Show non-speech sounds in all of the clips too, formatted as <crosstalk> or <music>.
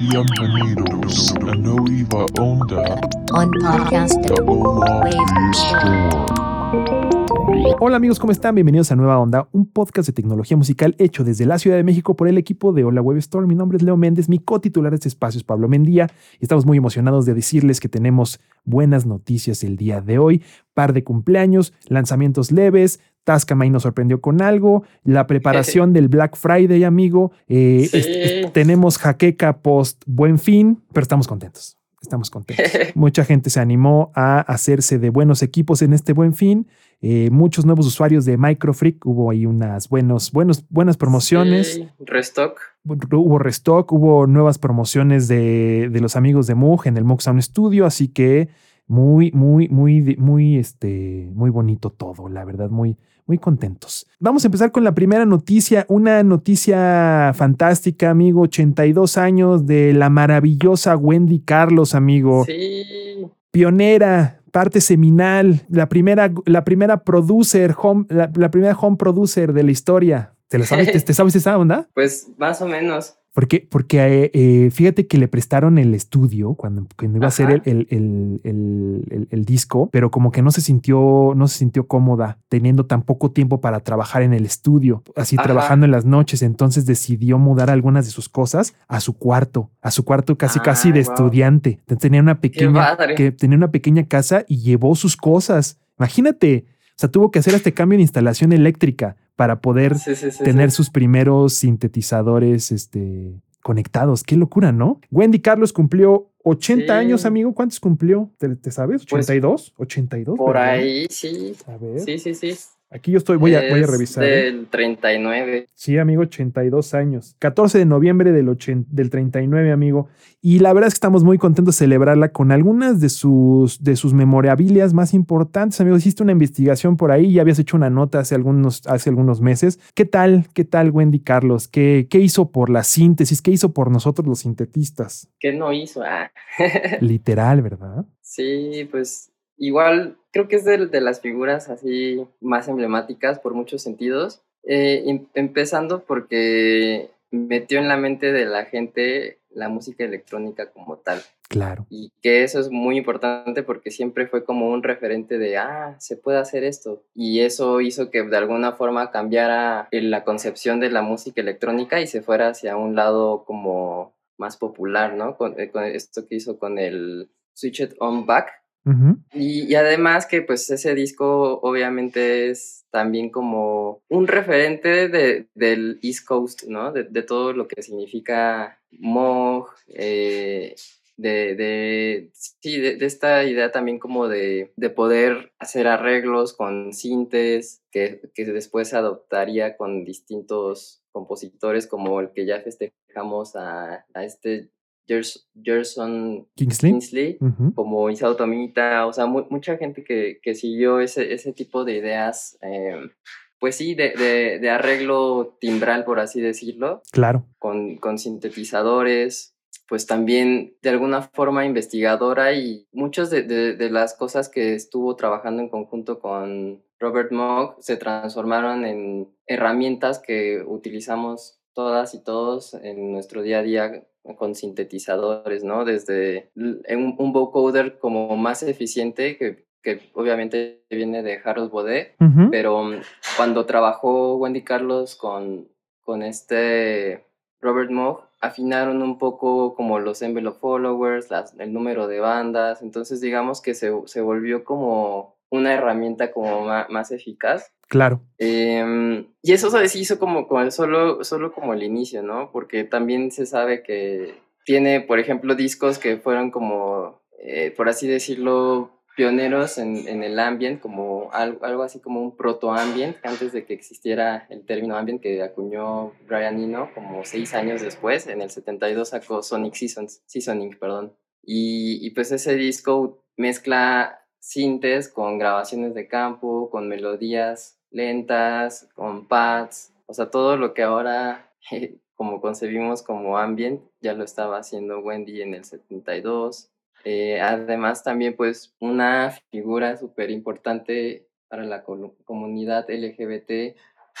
Bienvenidos a Nueva Onda on podcast de Hola Wave Store. Hola amigos, ¿cómo están? Bienvenidos a Nueva Onda, un podcast de tecnología musical hecho desde la Ciudad de México por el equipo de Hola Web Store. Mi nombre es Leo Méndez, mi co-titular de este espacio es Pablo Mendía y estamos muy emocionados de decirles que tenemos buenas noticias el día de hoy. Par de cumpleaños, lanzamientos leves, Tascamay nos sorprendió con algo, la <laughs> preparación del Black Friday, amigo. Eh, Sí. tenemos jaqueca post buen fin, pero estamos contentos. Estamos contentos. <laughs> Mucha gente se animó a hacerse de buenos equipos en este buen fin. Eh, muchos nuevos usuarios de Microfreak. Hubo ahí unas buenos, buenos, buenas promociones. Sí, restock. Hubo restock, hubo nuevas promociones de, de los amigos de Moog en el Moog Sound Studio. Así que muy, muy, muy, muy, este, muy bonito todo. La verdad, muy, muy contentos. Vamos a empezar con la primera noticia. Una noticia fantástica, amigo. 82 años de la maravillosa Wendy Carlos, amigo Sí. pionera, parte seminal, la primera, la primera producer, home, la, la primera home producer de la historia. ¿Te la sabes? ¿Te, <laughs> te sabes esa onda? Pues más o menos. Porque, porque eh, eh, fíjate que le prestaron el estudio cuando, cuando iba a hacer el, el, el- el- disco, pero como que no se sintió, no se sintió cómoda teniendo tan poco tiempo para trabajar en el estudio, así Ajá. trabajando en las noches. Entonces decidió mudar algunas de sus cosas a su cuarto, a su cuarto casi, casi de guau. estudiante. Tenía una pequeña, que tenía una pequeña casa y llevó sus cosas. Imagínate, o sea, tuvo que hacer este cambio de instalación eléctrica para poder Sí, sí, sí, tener sus primeros sintetizadores este, conectados. Qué locura, ¿no? Wendy Carlos cumplió 80 Sí. años, amigo. ¿Cuántos cumplió? ¿Te, te sabes? Pues, ¿82? 82. Por ¿verdad? ahí, sí. A ver. Sí, sí, sí. Aquí yo estoy, voy a, voy a Es revisar. ¿eh? Del 39. Sí, amigo, 82 años. 14 de noviembre del, 80 del 39, amigo. Y la verdad es que estamos muy contentos de celebrarla con algunas de sus, de sus memorabilias más importantes, amigo. Hiciste una investigación por ahí y habías hecho una nota hace algunos, hace algunos meses. ¿Qué tal? ¿Qué tal, Wendy Carlos? ¿Qué, ¿Qué hizo por la síntesis? ¿Qué hizo por nosotros los sintetistas? ¿Qué no hizo? Ah. <laughs> Literal, ¿verdad? Sí, pues igual creo que es de, de las figuras así más emblemáticas por muchos sentidos. Eh, em- empezando porque metió en la mente de la gente la música electrónica como tal. Claro. Y que eso es muy importante porque siempre fue como un referente de, ah, se puede hacer esto. Y eso hizo que de alguna forma cambiara la concepción de la música electrónica y se fuera hacia un lado como más popular, ¿no? Con, eh, con esto que hizo con el Switch It On Back. Y, y además que pues ese disco obviamente es también como un referente de, del East Coast, ¿no? De, de todo lo que significa Moog, eh, de, de, sí, de, esta idea también como de, de poder hacer arreglos con sintes que, que después se adoptaría con distintos compositores como el que ya festejamos a, a este Gerson Kingsley. Como Isao Tomita, o sea, mu- mucha gente que, que siguió ese, ese tipo de ideas, eh, pues sí, de, de, de arreglo timbral, por así decirlo, Claro. con, con sintetizadores, pues también de alguna forma investigadora y muchas de, de- de las cosas que estuvo trabajando en conjunto con Robert Moog se transformaron en herramientas que utilizamos todas y todos en nuestro día a día con sintetizadores, ¿no? Desde un, un vocoder como más eficiente que, que obviamente viene de Harold Baudet, pero mm, cuando trabajó Wendy Carlos con, con este Robert Moog, afinaron un poco como los envelope followers, las- el número de bandas, entonces digamos que se, se volvió como una herramienta como ma- más eficaz. Claro. Em, y eso se hizo como, solo, solo como el inicio, ¿no? Porque también se sabe que tiene, por ejemplo, discos que fueron como, eh, por así decirlo, pioneros en, en el ambient, como algo, algo así como un proto-ambient, antes de que existiera el término ambient que acuñó Brian Eno como seis años después, en el 72 sacó Sonic Seasons, Seasoning, perdón. Y, y pues ese disco mezcla sintes con grabaciones de campo, con melodías lentas, con pads, o sea, todo lo que ahora <laughs> como concebimos como ambient, ya lo estaba haciendo Wendy en el 72. Eh, además, también pues una figura súper importante para la comunidad LGBT,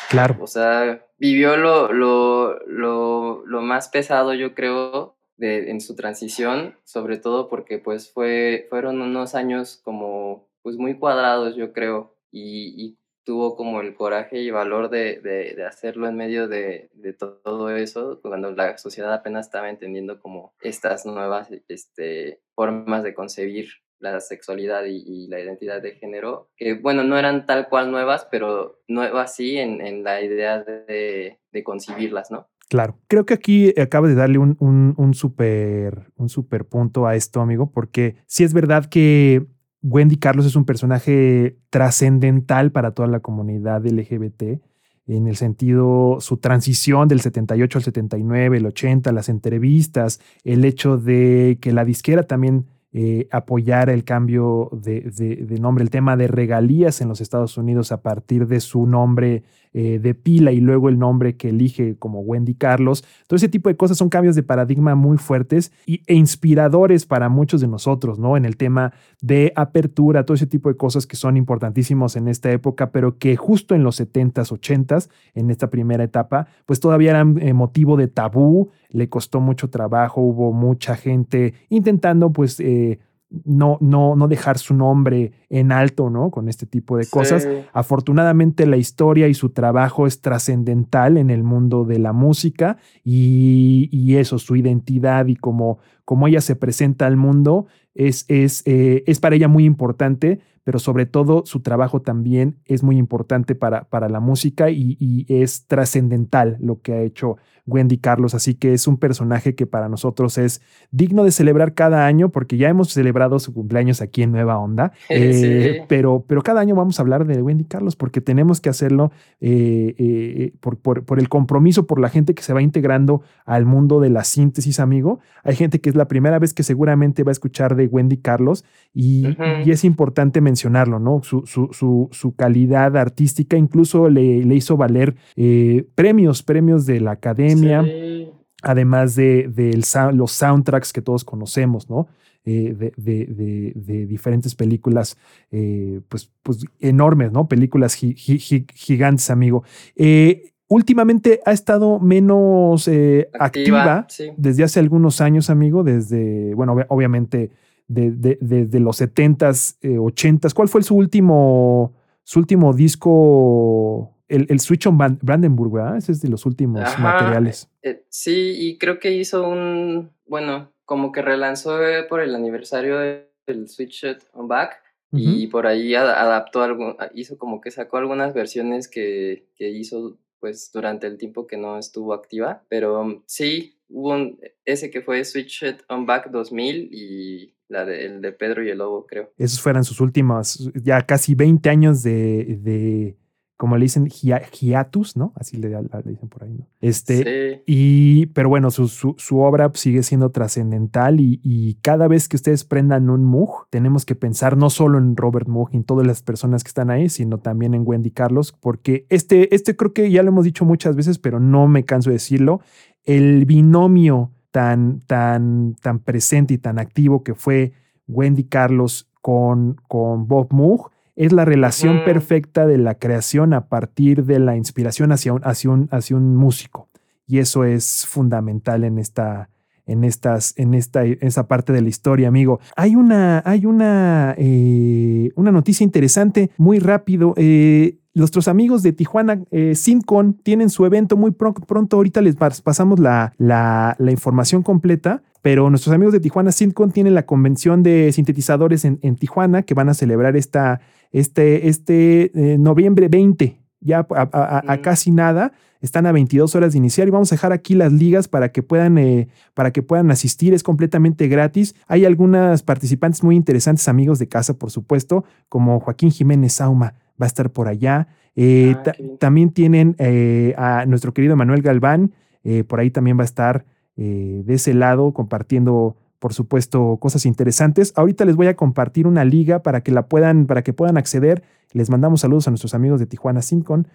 Claro. o sea, vivió lo, lo, lo, lo más pesado, yo creo, de, en su transición, sobre todo porque pues fue, fueron unos años como pues muy cuadrados, yo creo, y, tuvo como el coraje y valor de, de, hacerlo en medio de, todo eso, cuando la sociedad apenas estaba entendiendo como estas nuevas este, formas de concebir la sexualidad y, la identidad de género, que bueno, no eran tal cual nuevas, pero nuevas sí en, en la idea de, de concibirlas, ¿no? Claro, creo que aquí acaba de darle un, un, super, un super punto a esto, amigo, porque sí es verdad que Wendy Carlos es un personaje trascendental para toda la comunidad LGBT, en el sentido, su transición del 78 al 79, el 80, las entrevistas, el hecho de que la disquera también eh, apoyar el cambio de, de, nombre, el tema de regalías en los Estados Unidos a partir de su nombre eh, de pila y luego el nombre que elige como Wendy Carlos. Todo ese tipo de cosas son cambios de paradigma muy fuertes e inspiradores para muchos de nosotros, ¿no? En el tema de apertura, todo ese tipo de cosas que son importantísimos en esta época, pero que justo en los 70s, 80s, en esta primera etapa, pues todavía eran eh, motivo de tabú, le costó mucho trabajo, hubo mucha gente intentando pues eh, no, no, no dejar su nombre en alto, ¿no? Con este tipo de cosas. Sí. Afortunadamente la historia y su trabajo es trascendental en el mundo de la música y, y, eso, su identidad y cómo, cómo ella se presenta al mundo es, es, eh, es para ella muy importante, pero sobre todo su trabajo también es muy importante para, para la música y, y es trascendental lo que ha hecho Wendy Carlos, así que es un personaje que para nosotros es digno de celebrar cada año porque ya hemos celebrado su cumpleaños aquí en Nueva Onda, <laughs> eh, sí. pero, pero cada año vamos a hablar de Wendy Carlos porque tenemos que hacerlo eh, eh, por, por, por, el compromiso, por la gente que se va integrando al mundo de la síntesis, amigo. Hay gente que es la primera vez que seguramente va a escuchar de Wendy Carlos y, uh -huh. y es importante mencionarlo, ¿no? Su, su, su, su calidad artística incluso le, le hizo valer eh, premios, premios de la academia. Sí. Además de, los soundtracks que todos conocemos, ¿no? Eh, de, de, de, diferentes películas, eh, pues, pues enormes, ¿no? Películas gi gi gigantes, amigo. Eh, últimamente ha estado menos eh, activa, activa sí. desde hace algunos años, amigo, desde, bueno, obviamente desde de, de, los 70s, 80s. ¿Cuál fue su último, su último disco? El, el, Switch on Brandenburg, ¿verdad? Ese es de los últimos Ajá, materiales. Eh, sí, y creo que hizo un, bueno, como que relanzó eh, por el aniversario del Switch on Back uh -huh. y por ahí adaptó algo, hizo como que sacó algunas versiones que, que hizo pues durante el tiempo que no estuvo activa, pero um, sí, hubo un, ese que fue Switch on Back 2000 y la de, el de Pedro y el Lobo, creo. Esos fueron sus últimas, ya casi 20 años de como le dicen, hiatus, ¿no? Así le, le, dicen por ahí, ¿no? Este, sí. y, pero bueno, su, su, su obra sigue siendo trascendental y, y, cada vez que ustedes prendan un Moog, tenemos que pensar no solo en Robert Moog y en todas las personas que están ahí, sino también en Wendy Carlos, porque este, este creo que ya lo hemos dicho muchas veces, pero no me canso de decirlo, el binomio tan, tan, tan presente y tan activo que fue Wendy Carlos con, con Bob Moog, es la relación mm. perfecta de la creación a partir de la inspiración hacia un, hacia un, hacia un músico. Y eso es fundamental en esta, en estas, en esta, esa parte de la historia, amigo. Hay una, hay una, eh, una noticia interesante, muy rápido. Eh, nuestros amigos de Tijuana eh, Simcon tienen su evento muy pronto. pronto ahorita les pasamos la, la, la, información completa. Pero nuestros amigos de Tijuana Simcon tienen la convención de sintetizadores en, en Tijuana que van a celebrar esta, este, este eh, noviembre 20, ya a, a, a, casi nada. Están a 22 horas de iniciar y vamos a dejar aquí las ligas para que puedan, eh, para que puedan asistir. Es completamente gratis. Hay algunas participantes muy interesantes, amigos de casa, por supuesto, como Joaquín Jiménez Sauma va a estar por allá. Eh, ah, también tienen eh, a nuestro querido Manuel Galván, eh, por ahí también va a estar de ese lado compartiendo por supuesto, cosas interesantes. Ahorita les voy a compartir una liga para que la puedan, para que puedan acceder. Les mandamos saludos a nuestros amigos de Tijuana Syncon.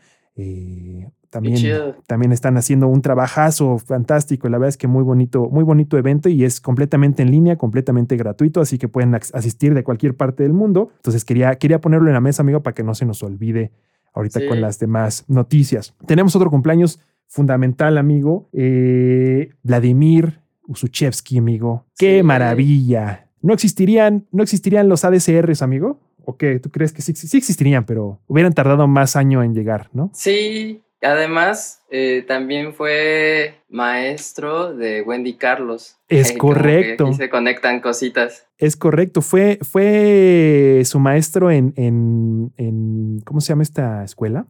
También, también están haciendo un trabajazo fantástico. La verdad es que muy bonito, muy bonito evento y es completamente en línea, completamente gratuito, así que pueden asistir de cualquier parte del mundo. Entonces quería, quería ponerlo en la mesa, amigo, para que no se nos olvide ahorita sí. con las demás noticias. Tenemos otro cumpleaños fundamental, amigo. Eh, Vladimir Usuchevsky, amigo. ¡Qué Sí. maravilla! ¿No existirían, ¿No existirían los ADCRs, amigo? ¿O qué? ¿Tú crees que sí, sí existirían, pero hubieran tardado más año en llegar, ¿no? Sí, además eh, también fue maestro de Wendy Carlos. Es Eh, que correcto. aquí se conectan cositas. Es correcto. Fue, fue su maestro en, en, en- ¿Cómo se llama esta escuela?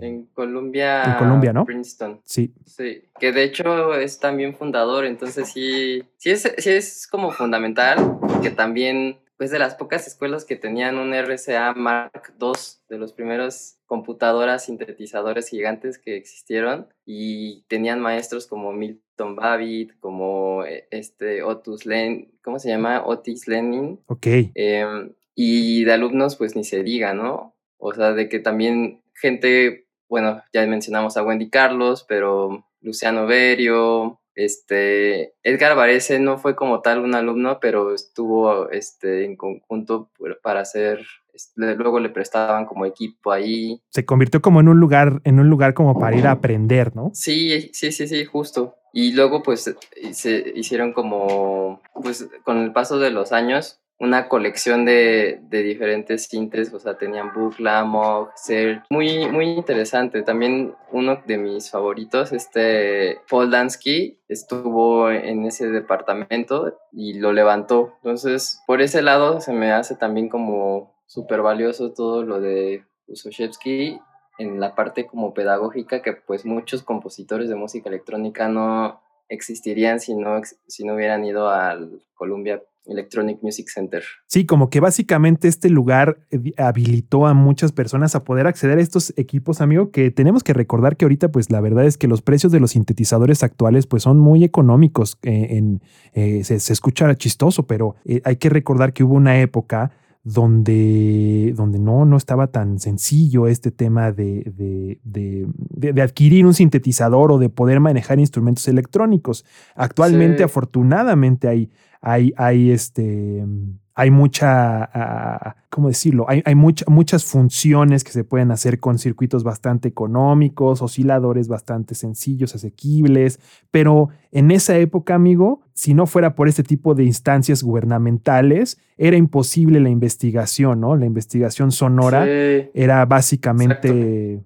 En Columbia. En Columbia, ¿no? Princeton. Sí, Sí, que de hecho es también fundador, entonces sí, sí es, sí es como fundamental, porque también, pues de las pocas escuelas que tenían un RCA Mark II, de los primeros computadoras sintetizadores gigantes que existieron, y tenían maestros como Milton Babbitt, como eh, este Otis Len, ¿cómo se llama? Otis Lenin, ok. Em, y de alumnos, pues ni se diga, ¿no? O sea, de que también gente, bueno, ya mencionamos a Wendy Carlos, pero Luciano Berio, este, Edgar Varese no fue como tal un alumno, pero estuvo este, en conjunto para hacer, este, luego le prestaban como equipo ahí. Se convirtió como en un lugar, en un lugar como para ir a aprender, ¿no? Sí, sí, sí, sí, justo. Y luego pues se hicieron como, pues con el paso de los años, una colección de, de diferentes sintes, o sea, tenían Buchla, Moog, Serge, muy, muy interesante. También uno de mis favoritos, este Paul Dansky, estuvo en ese departamento y lo levantó. Entonces, por ese lado se me hace también como súper valioso todo lo de Usoshevsky en la parte como pedagógica que pues muchos compositores de música electrónica no existirían si no, si no hubieran ido al Columbia Electronic Music Center. Sí, como que básicamente este lugar eh, habilitó a muchas personas a poder acceder a estos equipos, amigo, que tenemos que recordar que ahorita, pues la verdad es que los precios de los sintetizadores actuales, pues son muy económicos. eh, en, eh, se, escucha chistoso, pero hay que recordar que hubo una época donde, donde no, no estaba tan sencillo este tema de, de, de- de- adquirir un sintetizador o de poder manejar instrumentos electrónicos. Actualmente, Sí. afortunadamente, hay, hay, hay este. Hay mucha, ah, ¿cómo decirlo? Hay, hay mucha- muchas funciones que se pueden hacer con circuitos bastante económicos, osciladores bastante sencillos, asequibles, pero en esa época, amigo, si no fuera por este tipo de instancias gubernamentales, era imposible la investigación, ¿no? La investigación sonora Sí. era básicamente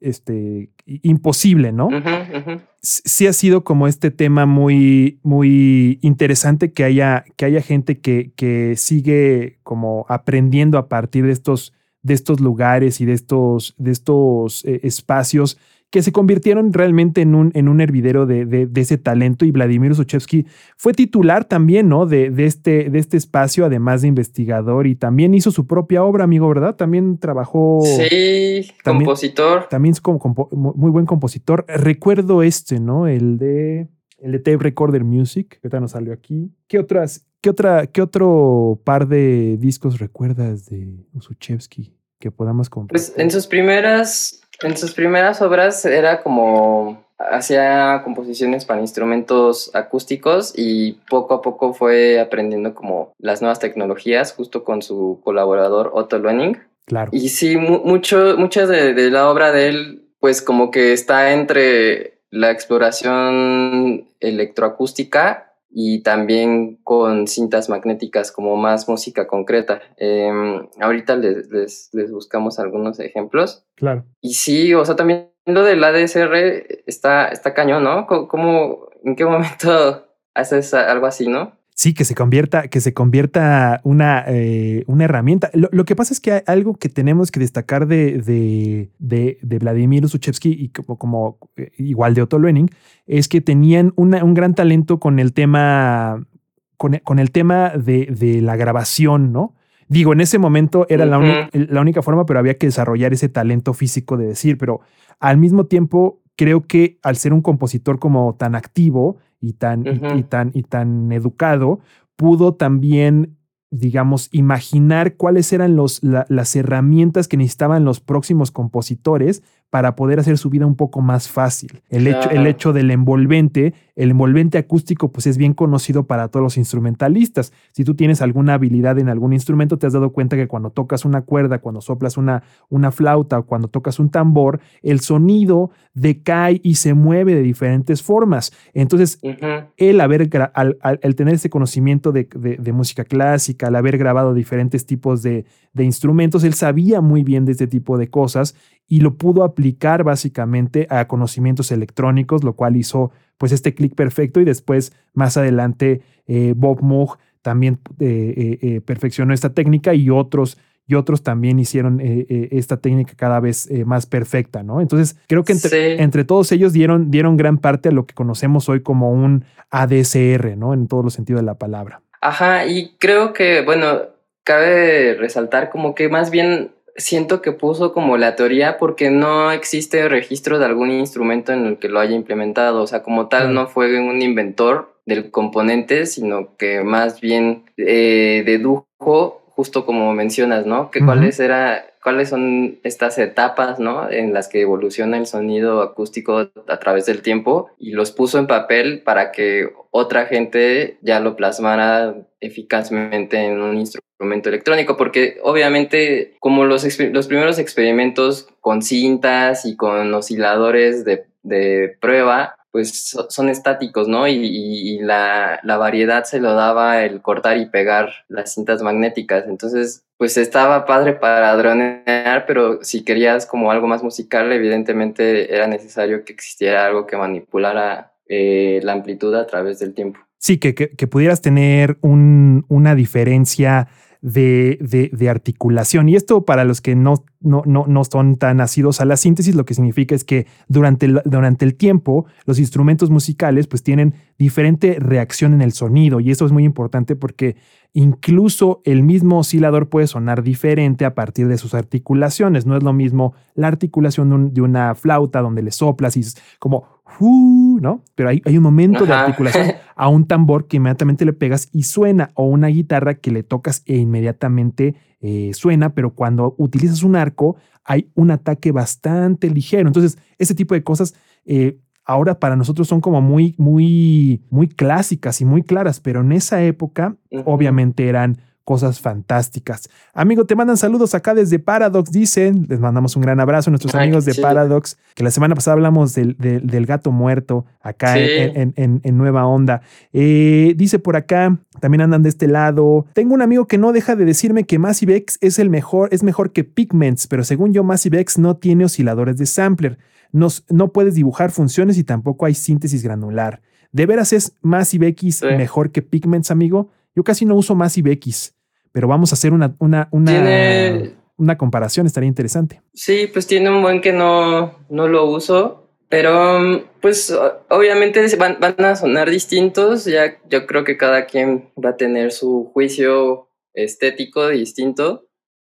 este, imposible, ¿no? Sí ha sido como este tema muy, muy interesante que haya, que haya gente que, que sigue como aprendiendo a partir de estos, de estos lugares y de estos, de estos eh, espacios que se convirtieron realmente en un, en un hervidero de, de- de ese talento y Vladimir Usochevsky fue titular también, ¿no? De, de este, de este espacio, además de investigador y también hizo su propia obra, amigo, ¿verdad? También trabajó... Sí, también- compositor. También es como compo- muy buen compositor. Recuerdo este, ¿no? El de el de Tape Recorder Music, que ahorita nos salió aquí. ¿Qué otras, qué otra, qué otro par de discos recuerdas de Usuchevsky que podamos compartir? Pues en sus primeras, en sus primeras obras era como hacía composiciones para instrumentos acústicos y poco a poco fue aprendiendo como las nuevas tecnologías justo con su colaborador Otto Luening. Claro. Y sí, mu- mucho, muchas de, de la obra de él, pues como que está entre la exploración electroacústica y también con cintas magnéticas como más música concreta. Em, ahorita les, les, les buscamos algunos ejemplos. Claro. Y sí, o sea, también lo del ADSR está, está cañón, ¿no? ¿Cómo, cómo- en qué momento <laughs> haces algo así, no? Sí, que se convierta, que se convierta una, eh, una herramienta. Lo, lo que pasa es que hay algo que tenemos que destacar de, de, de, de Vladimir Usuchevsky y como, como, eh, igual de Otto Luening, es que tenían una- un gran talento con el tema, con, con el tema de, de la grabación, ¿no? Digo, en ese momento era la, la única forma, pero había que desarrollar ese talento físico de decir, pero al mismo tiempo creo que al ser un compositor como tan activo y tan, y- tan, y tan educado, pudo también, digamos, imaginar cuáles eran los, la- las herramientas que necesitaban los próximos compositores para poder hacer su vida un poco más fácil. El, hecho, el hecho del envolvente el envolvente acústico pues es bien conocido para todos los instrumentalistas. Si tú tienes alguna habilidad en algún instrumento, te has dado cuenta que cuando tocas una cuerda, cuando soplas una, una flauta o cuando tocas un tambor, el sonido decae y se mueve de diferentes formas. Entonces, el haber, al, tener ese conocimiento de, música clásica, al haber grabado diferentes tipos de, de instrumentos, él sabía muy bien de este tipo de cosas y lo pudo aplicar básicamente a conocimientos electrónicos, lo cual hizo pues este clic perfecto y después más adelante eh, Bob Moog también eh, eh, perfeccionó esta técnica y otros y otros también hicieron esta técnica cada vez más perfecta, ¿no? Entonces, creo que entre, todos ellos dieron, dieron gran parte a lo que conocemos hoy como un ADCR, ¿no? En todos los sentidos de la palabra. Ajá, y creo que, bueno, cabe resaltar como que más bien siento que puso como la teoría porque no existe registro de algún instrumento en el que lo haya implementado. O sea, como tal, no fue un inventor del componente, sino que más bien eh, dedujo, justo como mencionas, ¿no? Que cuáles era, cuáles son estas etapas, ¿no? En las que evoluciona el sonido acústico a través del tiempo y los puso en papel para que otra gente ya lo plasmara eficazmente en un instrumento electrónico, porque obviamente como los, los primeros experimentos con cintas y con osciladores de, de prueba, pues son estáticos, ¿no? Y, la, la, variedad se lo daba el cortar y pegar las cintas magnéticas. Entonces, pues estaba padre para dronear, pero si querías como algo más musical, evidentemente era necesario que existiera algo que manipulara eh, la amplitud a través del tiempo. Sí, que, que, pudieras tener un, una diferencia de, de, articulación. Y esto para los que no, no, no, no, son tan nacidos a la síntesis, lo que significa es que durante el, durante el tiempo los instrumentos musicales pues tienen diferente reacción en el sonido y eso es muy importante porque incluso el mismo oscilador puede sonar diferente a partir de sus articulaciones. No es lo mismo la articulación de, una flauta donde le soplas y es como ¿no? Pero hay, hay un momento de articulación <laughs> a un tambor que inmediatamente le pegas y suena, o una guitarra que le tocas e inmediatamente eh, suena, pero cuando utilizas un arco hay un ataque bastante ligero. Entonces, ese tipo de cosas eh, ahora para nosotros son como muy, muy, muy clásicas y muy claras, pero en esa época obviamente eran cosas fantásticas. Amigo, te mandan saludos acá desde Paradox, dicen. Les mandamos un gran abrazo a nuestros amigos de Paradox, que la semana pasada hablamos del, del, gato muerto acá en, en, Nueva Onda. Eh, dice por acá, también andan de este lado. Tengo un amigo que no deja de decirme que Massive X es el mejor, es mejor que Pigments, pero según yo, Massive X no tiene osciladores de sampler. no puedes dibujar funciones y tampoco hay síntesis granular. ¿De veras es Massive X mejor que Pigments, amigo? Yo casi no uso Massive X, pero vamos a hacer una, una, una, una comparación, estaría interesante. Sí, pues tiene un buen que no, no lo uso, pero pues obviamente van, van a sonar distintos, ya yo creo que cada quien va a tener su juicio estético distinto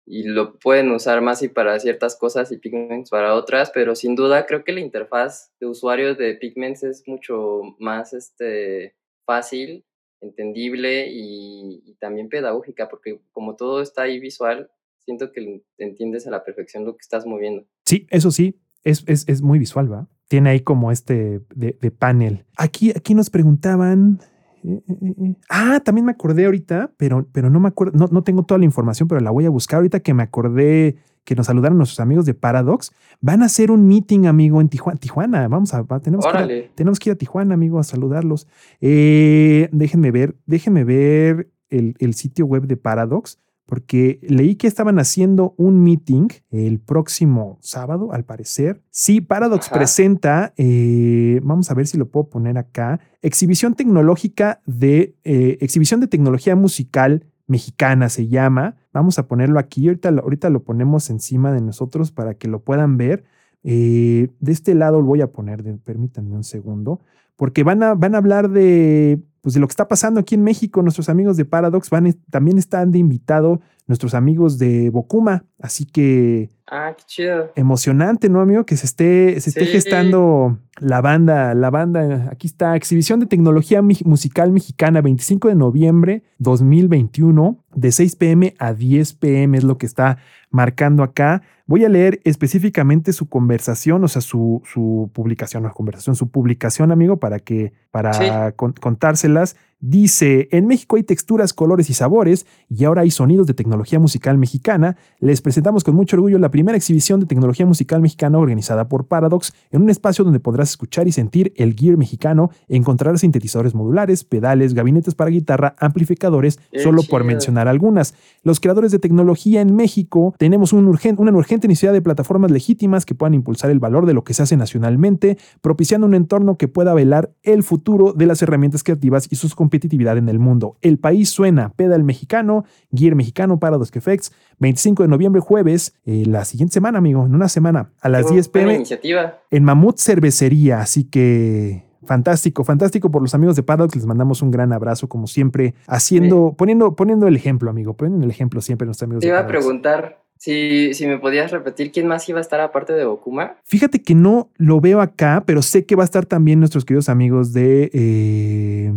y lo pueden usar más y para ciertas cosas y Pigments para otras, pero sin duda creo que la interfaz de usuario de Pigments es mucho más este, fácil entendible y, también pedagógica, porque como todo está ahí visual, siento que entiendes a la perfección lo que estás moviendo. Sí, eso sí, es, es, es muy visual, ¿va? Tiene ahí como este de, de panel. Aquí, aquí nos preguntaban, eh, eh, eh, ah, también me acordé ahorita, pero, pero no me acuerdo, no, no, tengo toda la información, pero la voy a buscar ahorita que me acordé que nos saludaron nuestros amigos de Paradox. Van a hacer un meeting, amigo, en Tijuana. Tijuana, vamos a, tenemos, que ir a, tenemos que ir a Tijuana, amigo, a saludarlos. déjenme ver, déjenme ver el, el sitio web de Paradox porque leí que estaban haciendo un meeting el próximo sábado, al parecer. Sí, Paradox presenta, eh, vamos a ver si lo puedo poner acá, exhibición tecnológica de, eh, exhibición de tecnología musical mexicana se llama. Vamos a ponerlo aquí, ahorita, lo ponemos encima de nosotros para que lo puedan ver. Eh, de este lado lo voy a poner, permítanme un segundo, porque van a, van a hablar de pues de lo que está pasando aquí en México. Nuestros amigos de Paradox van, también están de invitado nuestros amigos de Bokuma. Así que Ah, qué chido. emocionante, ¿no, amigo? Que se esté, se esté gestando la banda, la banda. Aquí está, exhibición de tecnología musical mexicana, 25 de noviembre 2021, de 6 pm a 10 pm es lo que está marcando acá. Voy a leer específicamente su conversación, o sea, su, su publicación, no conversación, su publicación, amigo, para que, para Sí. con- contárselas. Dice, en México hay texturas, colores y sabores, y ahora hay sonidos de tecnología musical mexicana. Les presentamos con mucho orgullo la primera exhibición de tecnología musical mexicana organizada por Paradox, en un espacio donde podrás escuchar y sentir el gear mexicano, encontrar sintetizadores modulares, pedales, gabinetes para guitarra, amplificadores, Qué solo por mencionar algunas. Los creadores de tecnología en México tenemos un una urgente necesidad de plataformas legítimas que puedan impulsar el valor de lo que se hace nacionalmente, propiciando un entorno que pueda velar el futuro de las herramientas creativas y su competitividad en el mundo. El país suena, pedal mexicano, gear mexicano, Paradox Effects, 25 de noviembre, jueves, eh, la siguiente semana, amigo, en una semana, a las Qué 10 buena pm iniciativa. en Mamut Cervecería. Así que fantástico, fantástico por los amigos de Paradox. Les mandamos un gran abrazo, como siempre, haciendo, poniendo, poniendo el ejemplo, amigo, poniendo el ejemplo siempre a nuestros amigos Te de iba a preguntar si, si me podías repetir quién más iba a estar aparte de Okuma. Fíjate que no lo veo acá, pero sé que va a estar también nuestros queridos amigos de. eh,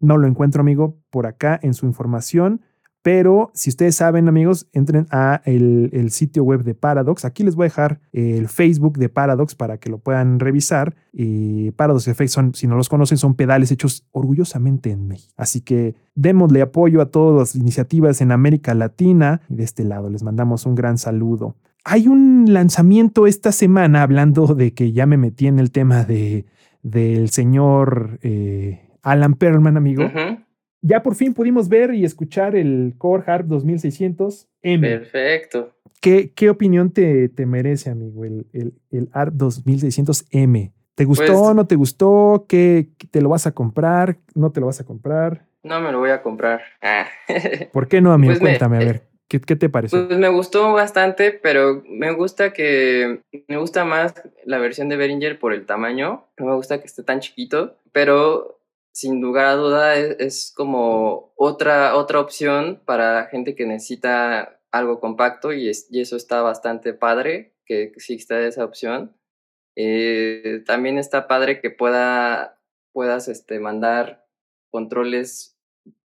no lo encuentro, amigo, por acá en su información. Pero si ustedes saben, amigos, entren a el, sitio web de Paradox. Aquí les voy a dejar el Facebook de Paradox para que lo puedan revisar. Y Paradox Effects son, si no los conocen, son pedales hechos orgullosamente en México. Así que démosle apoyo a todas las iniciativas en América Latina. Y de este lado les mandamos un gran saludo. Hay un lanzamiento esta semana, hablando de que ya me metí en el tema de, del señor eh, Alan Perlman, amigo. Ya por fin pudimos ver y escuchar el Core Harp 2600M. Perfecto. ¿Qué, qué opinión te, te merece, amigo, el, el, el ARP 2600M? ¿Te gustó? Pues- ¿No te gustó? ¿Qué, ¿Te lo vas a comprar? ¿No te lo vas a comprar? No me lo voy a comprar. Ah. <laughs> ¿Por qué no, amigo? Pues me- Cuéntame, a ver. ¿Qué, qué te pareció? Pues me gustó bastante, pero me gusta que me gusta más la versión de Behringer por el tamaño. No me gusta que esté tan chiquito, pero sin lugar a duda es, es como otra otra opción para gente que necesita algo compacto y, es- y eso está bastante padre que exista esa opción. Eh, también está padre que pueda puedas este, mandar controles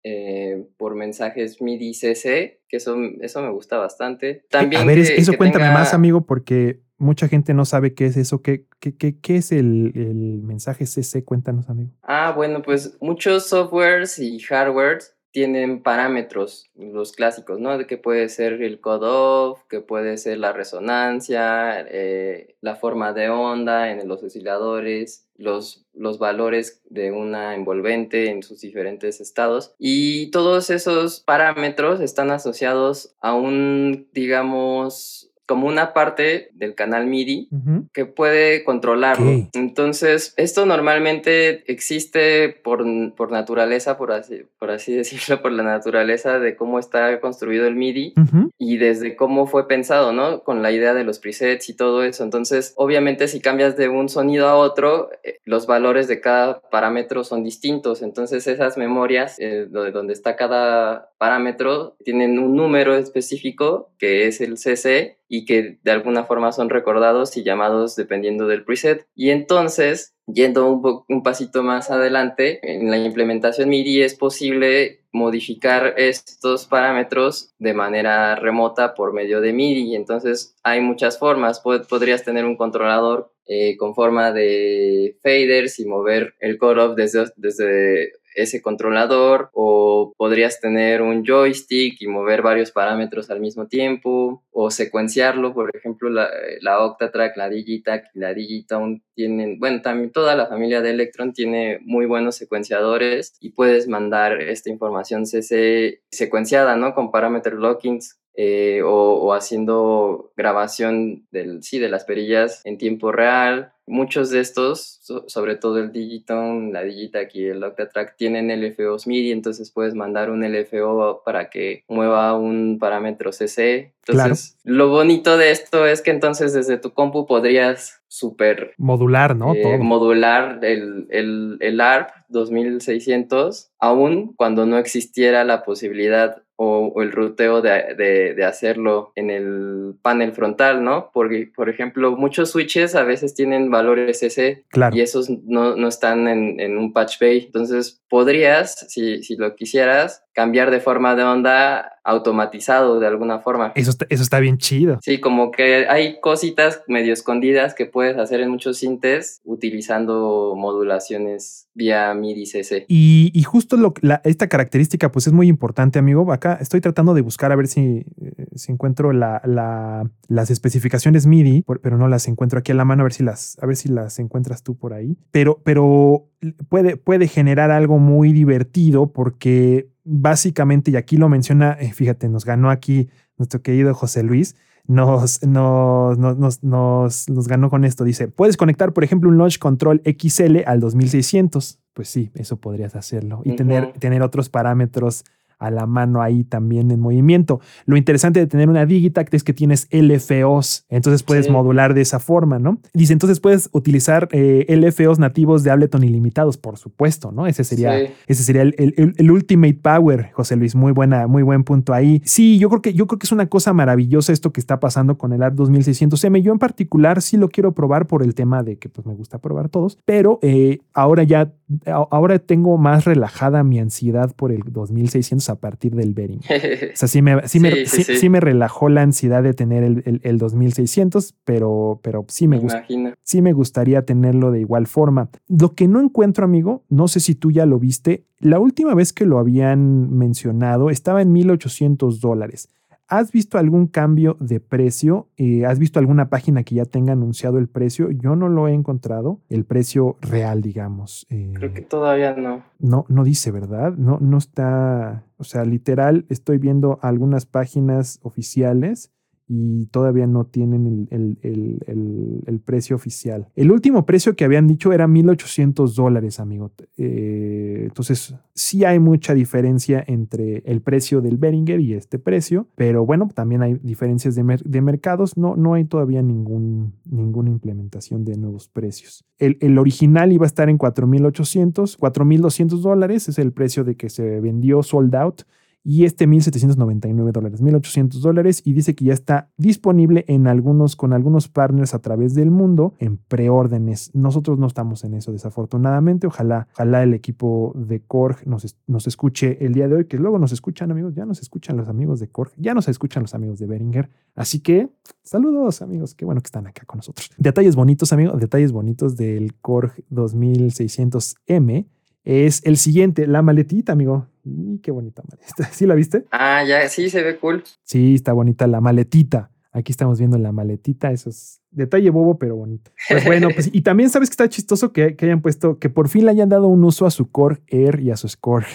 eh, por mensajes MIDI CC, que eso, eso me gusta bastante. También a ver, que- eso que cuéntame tenga- más, amigo, porque mucha gente no sabe qué es eso. ¿Qué, qué, qué, qué es el, el mensaje CC? Cuéntanos, amigo. Ah, bueno, pues muchos softwares y hardwares tienen parámetros, los clásicos, ¿no? De que puede ser el cutoff, que puede ser la resonancia, eh, la forma de onda en los osciladores, los, los valores de una envolvente en sus diferentes estados. Y todos esos parámetros están asociados a un, digamos, como una parte del canal MIDI que puede controlarlo. Entonces, esto normalmente existe por, por naturaleza, por así, por así <laughs> decirlo, por la naturaleza de cómo está construido el MIDI y desde cómo fue pensado, ¿no? Con la idea de los presets y todo eso. Entonces, obviamente, si cambias de un sonido a otro, eh, los valores de cada parámetro son distintos. Entonces, esas memorias, eh, do- donde está cada parámetro, tienen un número específico que es el CC y que de alguna forma son recordados y llamados dependiendo del preset. Y entonces, yendo un, un pasito más adelante, en la implementación MIDI es posible modificar estos parámetros de manera remota por medio de MIDI. Entonces, hay muchas formas. Pod- podrías tener un controlador eh, con forma de faders y mover el core desde, desde ese controlador o podrías tener un joystick y mover varios parámetros al mismo tiempo o secuenciarlo, por ejemplo, la, la Octatrack, la Digitac y la Digitone tienen, bueno, también toda la familia de Electron tiene muy buenos secuenciadores y puedes mandar esta información CC secuenciada, ¿no? Con parameter lockings eh, o, o haciendo grabación del, sí, de las perillas en tiempo real muchos de estos, so- sobre todo el Digitone, la Digitac y el Octatrack, tienen LFOs MIDI, entonces puedes mandar un LFO para que mueva un parámetro CC. Entonces, lo bonito de esto es que entonces desde tu compu podrías super Modular, ¿no? eh, Todo. modular el, el, el ARP 2600, aún cuando no existiera la posibilidad o, o el ruteo de, de- de hacerlo en el panel frontal, ¿no? Porque, por ejemplo, muchos switches a veces tienen valores CC claro. y esos no, no están en, en un patch bay. Entonces podrías, si, si lo quisieras, cambiar de forma de onda automatizado de alguna forma. Eso está, eso está bien chido. Sí, como que hay cositas medio escondidas que puedes hacer en muchos sintes utilizando modulaciones vía MIDI CC. Y, y justo lo, la- esta característica, pues es muy importante, amigo. Acá estoy tratando de buscar a ver si, eh, si encuentro la, la- las especificaciones MIDI, pero no las encuentro aquí a la mano, a ver si las, a ver si las encuentras tú por ahí. Pero, pero puede, puede generar algo muy divertido porque básicamente, y aquí lo menciona, eh, fíjate, nos ganó aquí nuestro querido José Luis. Nos, nos, nos, nos, nos, nos ganó con esto. Dice, puedes conectar, por ejemplo, un Launch Control XL al 2600. Pues sí, eso podrías hacerlo. Y tener, tener otros parámetros a la mano ahí también en movimiento. Lo interesante de tener una Digitact es que tienes LFOs, entonces puedes Sí. modular de esa forma, ¿no? Dice, entonces puedes utilizar eh, LFOs nativos de Ableton ilimitados, por supuesto, ¿no? Ese sería, Sí. ese sería el, el- el- el ultimate power, José Luis. Muy buena, muy buen punto ahí. Sí, yo creo que yo creo que es una cosa maravillosa esto que está pasando con el ART 2600M. Yo en particular sí lo quiero probar por el tema de que pues me gusta probar todos, pero eh, ahora ya ahora tengo más relajada mi ansiedad por el 2600 a partir del Bering. <laughs> O sea, sí me, sí me, Sí, me relajó la ansiedad de tener el, el- el 2600, pero, pero sí me Me gusta sí me gustaría tenerlo de igual forma. Lo que no encuentro, amigo, no sé si tú ya lo viste, la última vez que lo habían mencionado estaba en 1800 dólares. ¿Has visto algún cambio de precio? Eh, ¿Has visto alguna página que ya tenga anunciado el precio? Yo no lo he encontrado, el precio real, digamos. Eh, Creo que todavía no. no, no dice, ¿verdad? No, no está, o sea, literal, estoy viendo algunas páginas oficiales y todavía no tienen el, el- el- el- precio oficial. El último precio que habían dicho era 1.800 dólares, amigo. Eh, entonces, sí hay mucha diferencia entre el precio del Behringer y este precio, pero bueno, también hay diferencias de, de mercados. No, no hay todavía ningún, ninguna implementación de nuevos precios. El, el original iba a estar en 4.800, 4.200 dólares, es el precio de que se vendió sold out y este 1.799 dólares, 1.800 dólares y dice que ya está disponible en algunos, con algunos partners a través del mundo en preórdenes. Nosotros no estamos en eso desafortunadamente. Ojalá, ojalá el equipo de Korg nos, nos escuche el día de hoy, que luego nos escuchan amigos, ya nos escuchan los amigos de Korg, ya nos escuchan los amigos de Beringer. Así que saludos amigos, qué bueno que están acá con nosotros. Detalles bonitos amigos, detalles bonitos del Korg 2600M es el siguiente, la maletita, amigo. Y qué bonita maleta. <laughs> ¿Sí la viste? Ah, ya, sí, se ve cool. Sí, está bonita la maletita. Aquí estamos viendo la maletita. Eso es detalle bobo, pero bonito. Pues bueno, pues, y también sabes que está chistoso que, que hayan puesto, que por fin le hayan dado un uso a su Core Air y a su Score.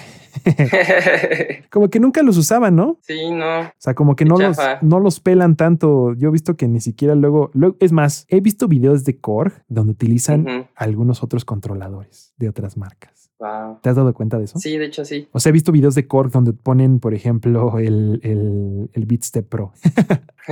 <laughs> Como que nunca los usaban, ¿no? sí, no. O sea, como que no los, no los pelan tanto. Yo he visto que ni siquiera luego, luego- es más, he visto videos de Korg donde utilizan algunos otros controladores de otras marcas. Wow. ¿Te has dado cuenta de eso? Sí, de hecho sí. O sea, he visto videos de Korg donde ponen, por ejemplo, el, el, el Beatstep Pro. <laughs>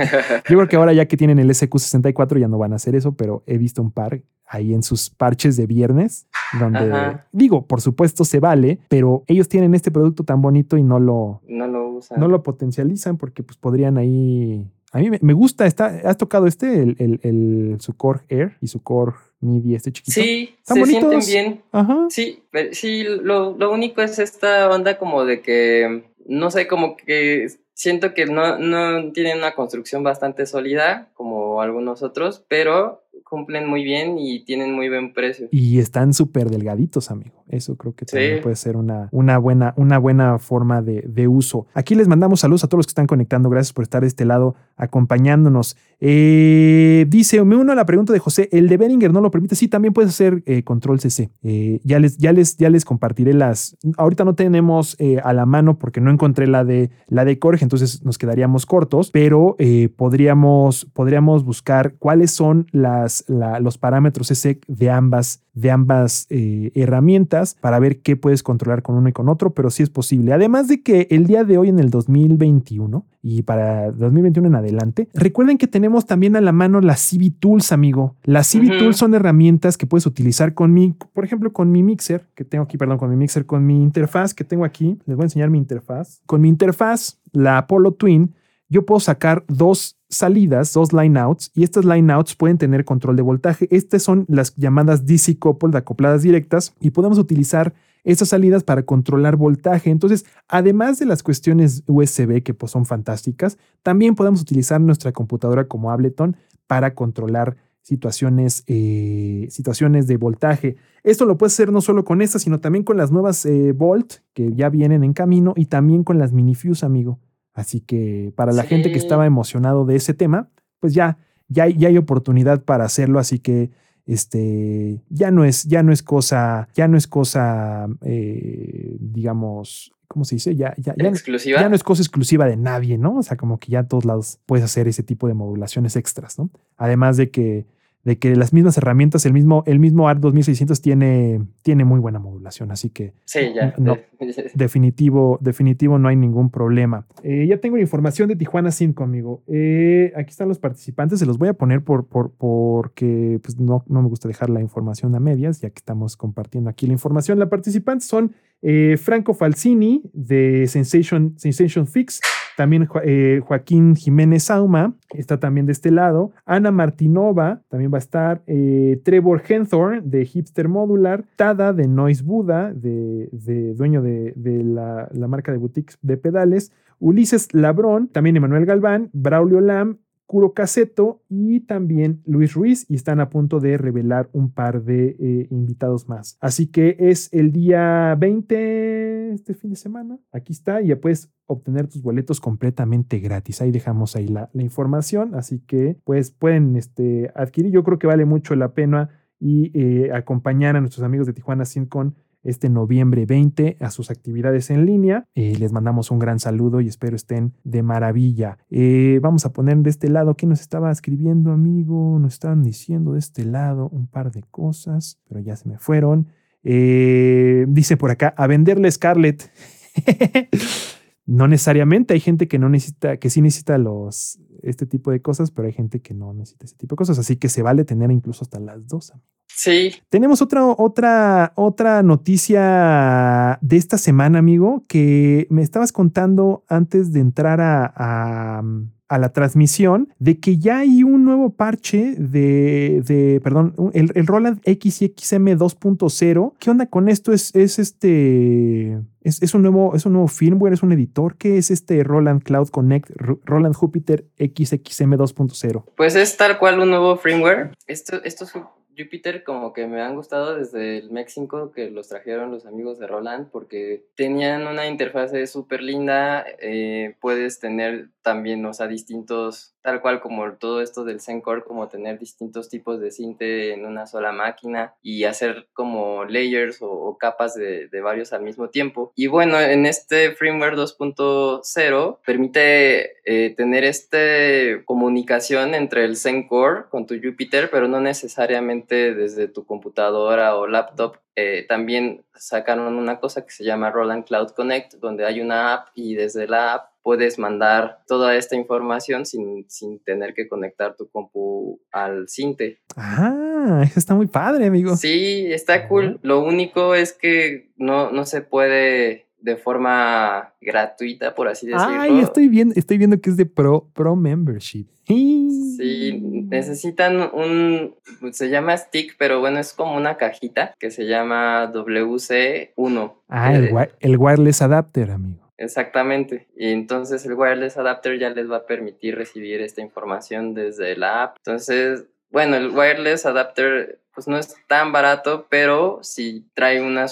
Yo creo que ahora ya que tienen el SQ64 ya no van a hacer eso, pero he visto un par ahí en sus parches de viernes, donde Ajá. digo, por supuesto se vale, pero ellos tienen este producto tan bonito y no lo, no lo usan. no lo potencializan porque pues podrían ahí... A mí me, me gusta, está, ¿has tocado este, el, el, el- su Korg Air y su Korg MIDI este chiquito? Sí, ¿Están se sienten bien. Ajá. Sí, pero sí, lo, lo único es esta onda como de que, no sé, como que siento que no, no tienen una construcción bastante sólida como algunos otros, pero cumplen muy bien y tienen muy buen precio. Y están súper delgaditos, amigo. Eso creo que Sí. también puede ser una, una, buena, una buena forma de, de uso. Aquí les mandamos saludos a todos los que están conectando. Gracias por estar de este lado acompañándonos. Eh, dice, me uno a la pregunta de José, ¿el de Behringer no lo permite? Sí, también puedes hacer eh, control CC. Eh, ya, les, ya, les, ya les compartiré las... Ahorita no tenemos eh, a la mano porque no encontré la de, la de Korg, entonces nos quedaríamos cortos, pero eh, podríamos, podríamos buscar cuáles son los parámetros CC de ambas, de ambas eh, herramientas para ver qué puedes controlar con uno y con otro, pero sí es posible. Además de que el día de hoy en el 2021 y para 2021 en adelante, recuerden que tenemos también a la mano las CV Tools, amigo. Las CV. Tools son herramientas que puedes utilizar con mi, por ejemplo, con mi mixer, que tengo aquí, perdón, con mi mixer, con mi interfaz que tengo aquí. Les voy a enseñar mi interfaz. Con mi interfaz, la Apollo Twin, yo puedo sacar dos salidas, dos lineouts, y estas lineouts pueden tener control de voltaje. Estas son las llamadas DC coupled, acopladas directas, y podemos utilizar estas salidas para controlar voltaje. Entonces, además de las cuestiones USB que pues, son fantásticas, también podemos utilizar nuestra computadora como Ableton para controlar situaciones, eh, situaciones de voltaje. Esto lo puedes hacer no solo con estas, sino también con las nuevas eh, Volt que ya vienen en camino y también con las Minifuse, amigo. Así que para la gente que estaba emocionado de ese tema, pues ya, ya, hay- ya hay oportunidad para hacerlo. Así que este ya no es, ya no es cosa, ya no es cosa, eh, digamos, ¿cómo se dice? Ya, ya, ya, no- exclusiva. ya no es cosa exclusiva de nadie, ¿no? O sea, como que ya en todos lados puedes hacer ese tipo de modulaciones extras, ¿no? Además de que, de que las mismas herramientas, el mismo, el mismo ART 2600 tiene, tiene muy buena modulación, así que Sí, ya. No. <laughs> definitivo, definitivo no hay ningún problema. Eh, ya tengo la información de Tijuana Sync conmigo. Eh, aquí están los participantes, se los voy a poner por, por, porque pues, no, no me gusta dejar la información a medias, ya que estamos compartiendo aquí la información. Las participantes son eh, Franco Falsini de Sensation, Fix, también eh, Joaquín Jiménez Sauma, está también de este lado. Ana Martinova también va a estar. eh, Trevor Henthorne de Hipster Modular. Tada de Noise Buda, de, dueño de, de la, la marca de boutiques de pedales. Ulises Labrón, también Emanuel Galván, Braulio Lam, Curo Caseto y también Luis Ruiz y están a punto de revelar un par de eh, invitados más. Así que es el día 20 este fin de semana. Aquí está y ya puedes obtener tus boletos completamente gratis. Ahí dejamos ahí la, información. Así que pues pueden este, adquirir. Yo creo que vale mucho la pena y eh, acompañar a nuestros amigos de Tijuana Con este noviembre 20 a sus actividades en línea. Eh, les mandamos un gran saludo y espero estén de maravilla. Eh, vamos a poner de este lado, ¿qué nos estaba escribiendo, amigo? Nos estaban diciendo de este lado un par de cosas, pero ya se me fueron. Eh, dice por acá, a venderle Scarlett. <laughs> no necesariamente, hay gente que no necesita, que sí necesita los, este tipo de cosas, pero hay gente que no necesita ese tipo de cosas, así que se vale tener incluso hasta las dos. Sí, Tenemos otra, otra, otra noticia de esta semana, amigo, que me estabas contando antes de entrar a, a- a la transmisión, de que ya hay un nuevo parche de, de perdón, el, el Roland XXM 2.0. ¿Qué onda con esto? Es, es este, es, es un nuevo, es un nuevo firmware, es un editor. ¿Qué es este Roland Cloud Connect, Ro- Roland Jupiter XXM 2.0? pues es tal cual un nuevo firmware. Esto, estos Jupiter como que me han gustado desde el 5 que los trajeron los amigos de Roland porque tenían una interfase súper linda. eh, puedes tener también, o sea, distintos, tal cual como todo esto del Zencore, como tener distintos tipos de cinte en una sola máquina y hacer como layers o, capas de, varios al mismo tiempo. Y bueno, en este firmware 2.0 permite eh, tener este comunicación entre el Zencore con tu Jupiter, pero no necesariamente desde tu computadora o laptop. Eh, también sacaron una cosa que se llama Roland Cloud Connect, donde hay una app y desde la app puedes mandar toda esta información sin, sin tener que conectar tu compu al Cinte. Ah, eso está muy padre, amigo. Sí, está cool. Lo único es que no, no se puede de forma gratuita, por así decirlo. Ay, estoy viendo, estoy viendo que es de Pro, Pro Membership. <laughs> Sí, necesitan un, se llama stick, pero bueno, es como una cajita que se llama WC1. Ah, el, Eh, el wireless adapter, amigo. Exactamente. Y entonces el wireless adapter ya les va a permitir recibir esta información desde la app. Entonces, bueno, el wireless adapter pues no es tan barato, pero si trae una,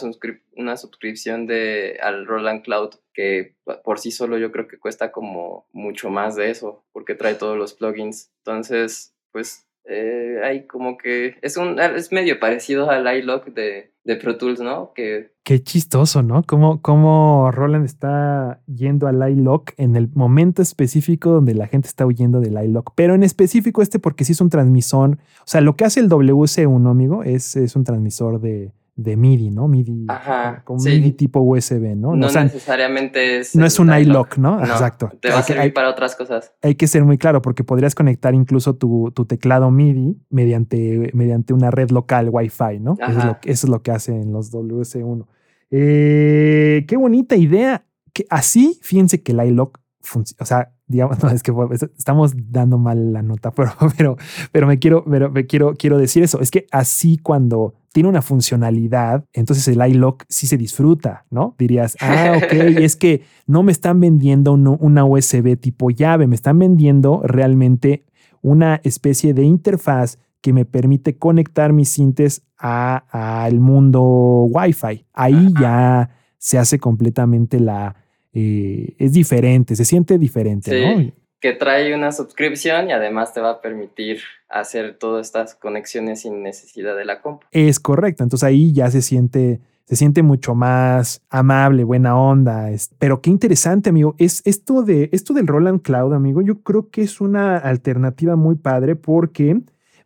una suscripción de, al Roland Cloud que por sí solo yo creo que cuesta como mucho más de eso, porque trae todos los plugins. Entonces, pues eh, hay como que es un es medio parecido al iLock de, de Pro Tools, ¿no? Que Qué chistoso, ¿no? Cómo, cómo Roland está yendo al iLock en el momento específico donde la gente está huyendo del iLock. Pero en específico este porque sí es un transmisor. O sea, lo que hace el WC1, amigo, es, es un transmisor de, de MIDI, ¿no? MIDI, Ajá, con sí. MIDI tipo USB, ¿no? no O sea, necesariamente es. no es un iLock, ¿no? No, Exacto. Te va a servir hay- para otras cosas. hay que ser muy claro porque podrías conectar incluso tu, tu teclado MIDI mediante, mediante una red local Wi-Fi, ¿no? Eso es, lo, que- eso es lo que hacen los WC1. Eh, qué bonita idea. Que así, fíjense que el iLock funciona. O sea, digamos, <laughs> no, es que estamos dando mal la nota, <laughs> pero, pero, pero me quiero, pero me quiero, quiero decir eso. Es que así cuando tiene una funcionalidad, entonces el iLock sí se disfruta, ¿no? Dirías, ah, ok, <laughs> es que no me están vendiendo un- una USB tipo llave, me están vendiendo realmente una especie de interfaz que me permite conectar mis sintes a- al mundo Wi-Fi. Ahí ya se hace completamente la... eh, es diferente, se siente diferente, Sí. ¿no? Que trae una suscripción y además te va a permitir hacer todas estas conexiones sin necesidad de la compu. Es correcto. Entonces ahí ya se siente, se siente mucho más amable, buena onda. Pero qué interesante, amigo. Es esto de esto del Roland Cloud, amigo. Yo creo que es una alternativa muy padre porque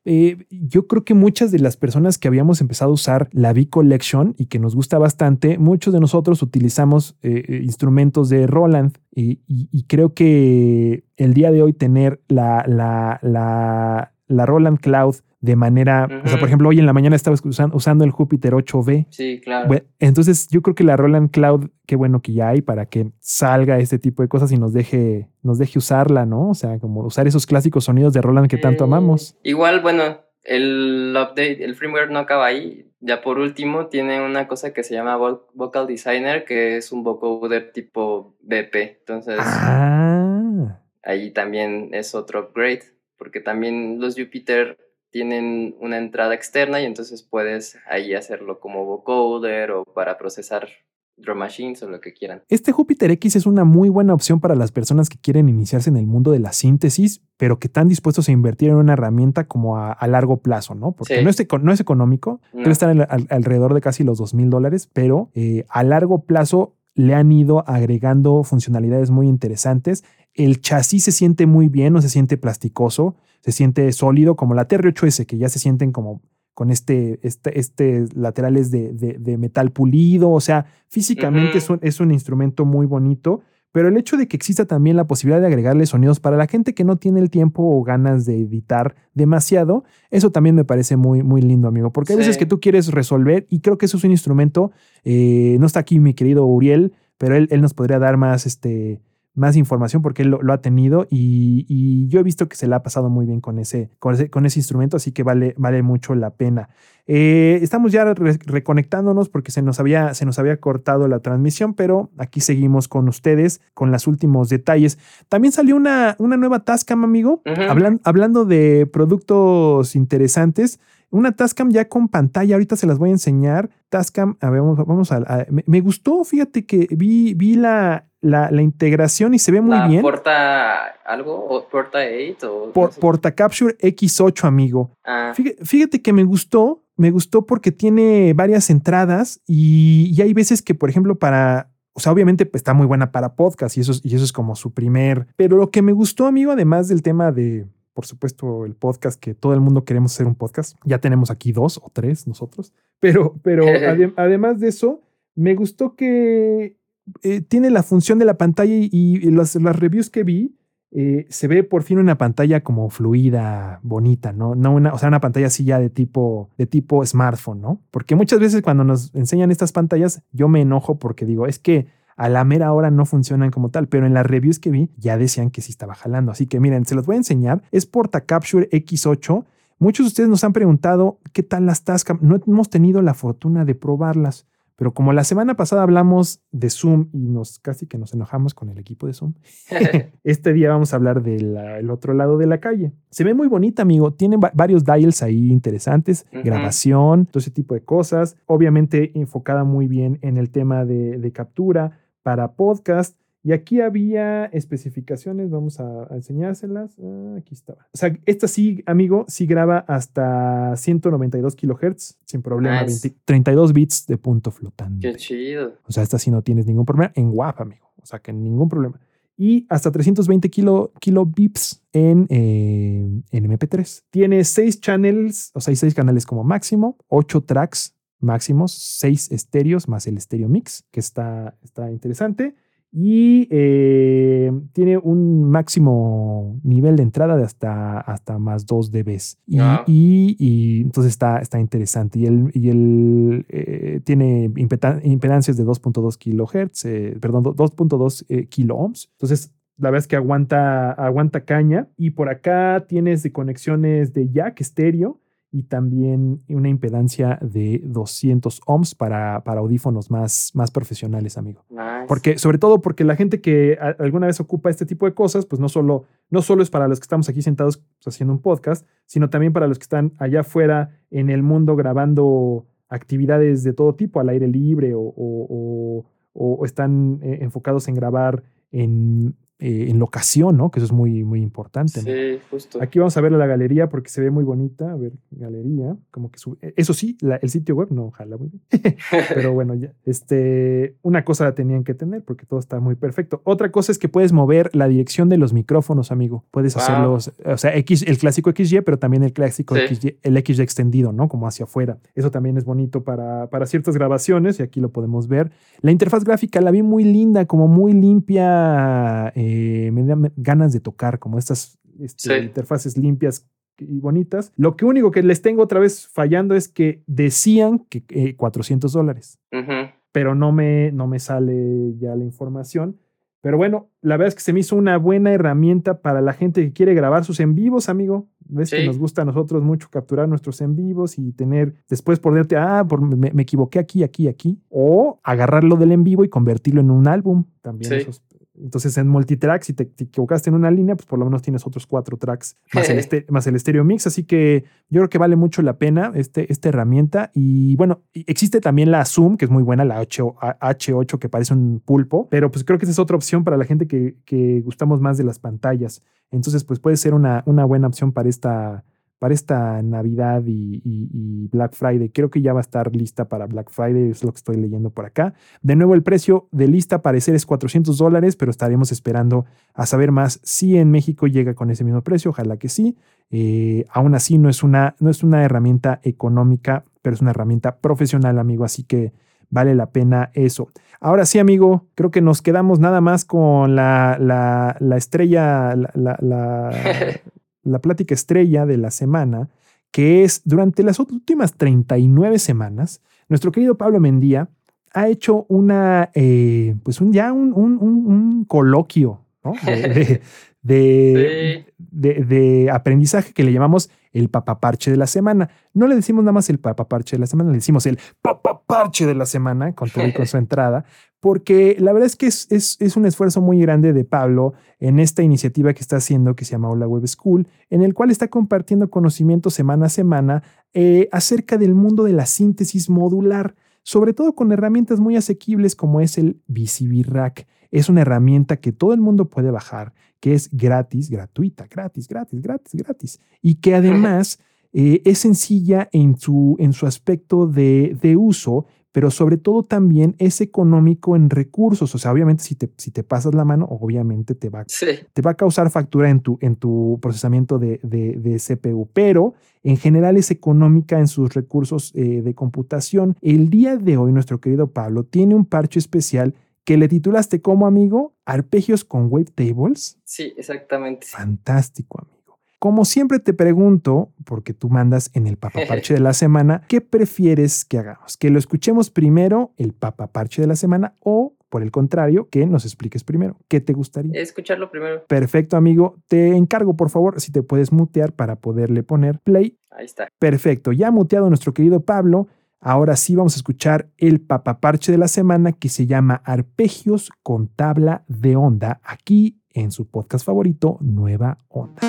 eh, yo creo que muchas de las personas que habíamos empezado a usar la V Collection y que nos gusta bastante, muchos de nosotros utilizamos eh, eh, instrumentos de Roland y- y creo que el día de hoy tener la, la, la, la Roland Cloud de manera, o sea, por ejemplo, hoy en la mañana estaba usando, usando el Júpiter 8V. Sí, claro. Bueno, entonces yo creo que la Roland Cloud, qué bueno que ya hay para que salga este tipo de cosas y nos deje, nos deje usarla, ¿no? O sea, como usar esos clásicos sonidos de Roland que tanto Eh, amamos. Igual, bueno, el update, el firmware no acaba ahí. Ya por último, tiene una cosa que se llama Vo- Vocal Designer, que es un vocoder tipo BP. Entonces, Ah, ahí también es otro upgrade, porque también los Jupiter tienen una entrada externa y entonces puedes ahí hacerlo como vocoder o para procesar drum machines o lo que quieran. este Júpiter X es una muy buena opción para las personas que quieren iniciarse en el mundo de la síntesis, pero que están dispuestos a invertir en una herramienta como a, a largo plazo, ¿no? Porque Sí. no, es, eco- no es económico, No. debe estar al- al- alrededor de casi los dos mil dólares, pero eh, a largo plazo le han ido agregando funcionalidades muy interesantes. El chasis se siente muy bien, no se siente plasticoso, se siente sólido, como la TR8S, que ya se sienten como con este, este, este laterales de, de- de metal pulido. O sea, físicamente es, un, es un instrumento muy bonito. Pero el hecho de que exista también la posibilidad de agregarle sonidos para la gente que no tiene el tiempo o ganas de editar demasiado, eso también me parece muy, muy lindo, amigo. Porque hay veces que tú quieres resolver y creo que eso es un instrumento. eh, no está aquí mi querido Uriel, pero él, él nos podría dar más, este, más información porque él lo, lo ha tenido y, y yo he visto que se le ha pasado muy bien con ese, con ese, con ese instrumento, así que vale, vale mucho la pena. Eh, estamos ya re- reconectándonos porque se nos, había, se nos había cortado la transmisión, pero aquí seguimos con ustedes con los últimos detalles. También salió una, una nueva Tascam, amigo. Hablan- hablando de productos interesantes. Una Tascam ya con pantalla, ahorita se las voy a enseñar. Tascam, a ver, vamos, vamos a, a- me, me gustó, fíjate que vi, vi la, la, la integración y se ve muy La bien. ¿Porta algo? ¿O ¿Porta 8? O, Por, no sé. Porta Capture X8, amigo. Ah, Fíjate, fíjate que me gustó, me gustó porque tiene varias entradas y, y hay veces que, por ejemplo, para, o sea, obviamente pues, está muy buena para podcast y eso, es- y eso es como su primer, pero lo que me gustó, amigo, además del tema de, por supuesto, el podcast, que todo el mundo queremos hacer un podcast, ya tenemos aquí dos o tres nosotros, <laughs> pero, pero adem- además de eso, me gustó que eh, tiene la función de la pantalla y, y las, las reviews que vi, eh, se ve por fin una pantalla como fluida, bonita, ¿no? No una, o sea, una pantalla así ya de tipo, de tipo smartphone, ¿no? Porque muchas veces cuando nos enseñan estas pantallas, yo me enojo porque digo, es que a la mera hora no funcionan como tal, pero en las reviews que vi ya decían que sí estaba jalando. Así que miren, se los voy a enseñar. Es Porta Capture X8. Muchos de ustedes nos han preguntado qué tal las Tascam. No hemos tenido la fortuna de probarlas, Pero como la semana pasada hablamos de Zoom y nos casi que nos enojamos con el equipo de Zoom, <laughs> este día vamos a hablar del otro lado de la calle. Se ve muy bonita, amigo. Tiene va- varios dials ahí interesantes, grabación, todo ese tipo de cosas. Obviamente enfocada muy bien en el tema de, de captura para podcast. Y aquí había especificaciones, vamos a, a enseñárselas. Ah, aquí estaba. O sea, esta sí, amigo, sí graba hasta 192 kilohertz sin problema. Nice. 20 32 bits de punto flotante. Qué chido. O sea, esta sí no tienes ningún problema en WAP, amigo. O sea, que ningún problema. Y hasta 320 kilo, kilobips en, eh, en MP3. Tiene seis channels, o sea, hay seis canales como máximo, ocho tracks máximos, seis estéreos más el estéreo mix, que está, está interesante. Y eh, tiene un máximo nivel de entrada de hasta, hasta más 2 dBs. Y, Ah. y- y entonces está, está interesante. Y el, y el eh, tiene impedancias de 2.2 kilohertz, eh, perdón, do- 2.2 eh, kilo ohms. Entonces, la verdad es que aguanta, aguanta caña. Y por acá tienes de conexiones de jack estéreo y también una impedancia de 200 ohms para, para audífonos más, más profesionales, amigo. Nice. Porque, sobre todo porque la gente que a- alguna vez ocupa este tipo de cosas, pues no solo, no solo es para los que estamos aquí sentados pues, haciendo un podcast, sino también para los que están allá afuera en el mundo grabando actividades de todo tipo, al aire libre o, o- o- o están eh, enfocados en grabar en, eh, en locación, ¿no? Que eso es muy, muy importante. ¿no? Sí, justo. Aquí vamos a ver la galería porque se ve muy bonita. A ver, galería. Como que sube. Eso sí, la- el sitio web no jala muy bien. <laughs> Pero bueno, ya. Este, una cosa la tenían que tener porque todo está muy perfecto. Otra cosa es que puedes mover la dirección de los micrófonos, amigo. Puedes Wow. hacerlos, o sea, X, el clásico XY, pero también el clásico Sí. XY, el XY extendido, ¿no? Como hacia afuera. Eso también es bonito para, para ciertas grabaciones y aquí lo podemos ver. La interfaz gráfica la vi muy linda, como muy limpia. eh, me dan ganas de tocar, como estas este, Sí. interfaces limpias y bonitas. Lo que único que les tengo otra vez fallando es que decían que eh, 400 dólares, pero no me, no me sale ya la información. Pero bueno, la verdad es que se me hizo una buena herramienta para la gente que quiere grabar sus en vivos, amigo. Ves que Sí. nos gusta a nosotros mucho capturar nuestros en vivos y tener después ponerte, ah, por- me, me equivoqué aquí, aquí, aquí. O agarrarlo del en vivo y convertirlo en un álbum. También Sí. esos- entonces en multitrack, si te, te equivocaste en una línea, pues por lo menos tienes otros cuatro tracks <laughs> más el, este- más el estéreo mix. Así que yo creo que vale mucho la pena este, esta herramienta. Y bueno, existe también la Zoom, que es muy buena, la H, H8, que parece un pulpo, pero pues creo que esa es otra opción para la gente que, que gustamos más de las pantallas. Entonces, pues puede ser una, una buena opción para esta, para esta Navidad y, Black Friday. Creo que ya va a estar lista para Black Friday, es lo que estoy leyendo por acá. De nuevo, el precio de lista parecer es 400 dólares, pero estaremos esperando a saber más si en México llega con ese mismo precio. Ojalá que sí. Eh, aún así, no es, una, no es una herramienta económica, pero es una herramienta profesional, amigo. Así que vale la pena eso. Ahora sí, amigo, creo que nos quedamos nada más con la, la- la estrella, la, la- <laughs> la- plática estrella de la semana, que es durante las últimas 39 semanas, nuestro querido Pablo Mendía ha hecho una, eh, pues un, ya un, un- un- coloquio ¿no? de, de- <laughs> de- Sí. de- de aprendizaje que le llamamos el papaparche de la semana. No le decimos nada más el papaparche de la semana, le decimos el papaparche de la semana con todo y con su <laughs> entrada, porque la verdad es que es, es- es un esfuerzo muy grande de Pablo en esta iniciativa que está haciendo que se llama Hola Web School, en el cual está compartiendo conocimiento semana a semana eh, acerca del mundo de la síntesis modular, sobre todo con herramientas muy asequibles como es el VCB Rack. Es una herramienta que todo el mundo puede bajar, que es gratis, gratuita, gratis, gratis, gratis, gratis, y que <laughs> además eh, es sencilla en su, en su aspecto de, de uso, pero sobre todo también es económico en recursos. O sea, obviamente si te, si te pasas la mano, obviamente te va, Sí. te va a causar factura en tu, en tu procesamiento de, de- de CPU, pero en general es económica en sus recursos eh, de computación. El día de hoy, nuestro querido Pablo tiene un parche especial que le titulaste como amigo Arpegios con Wavetables. Sí, exactamente. Fantástico, amigo. Como siempre te pregunto, porque tú mandas en el <laughs> papaparche de la semana, ¿qué prefieres que hagamos? ¿Que lo escuchemos primero, el papaparche de la semana, o por el contrario, que nos expliques primero? ¿Qué te gustaría? Escucharlo primero. Perfecto, amigo. Te encargo, por favor, si te puedes mutear para poderle poner play. Ahí está. Perfecto. Ya muteado nuestro querido Pablo. Ahora sí vamos a escuchar el papaparche de la semana que se llama Arpegios con tabla de onda, aquí en su podcast favorito, Nueva Onda.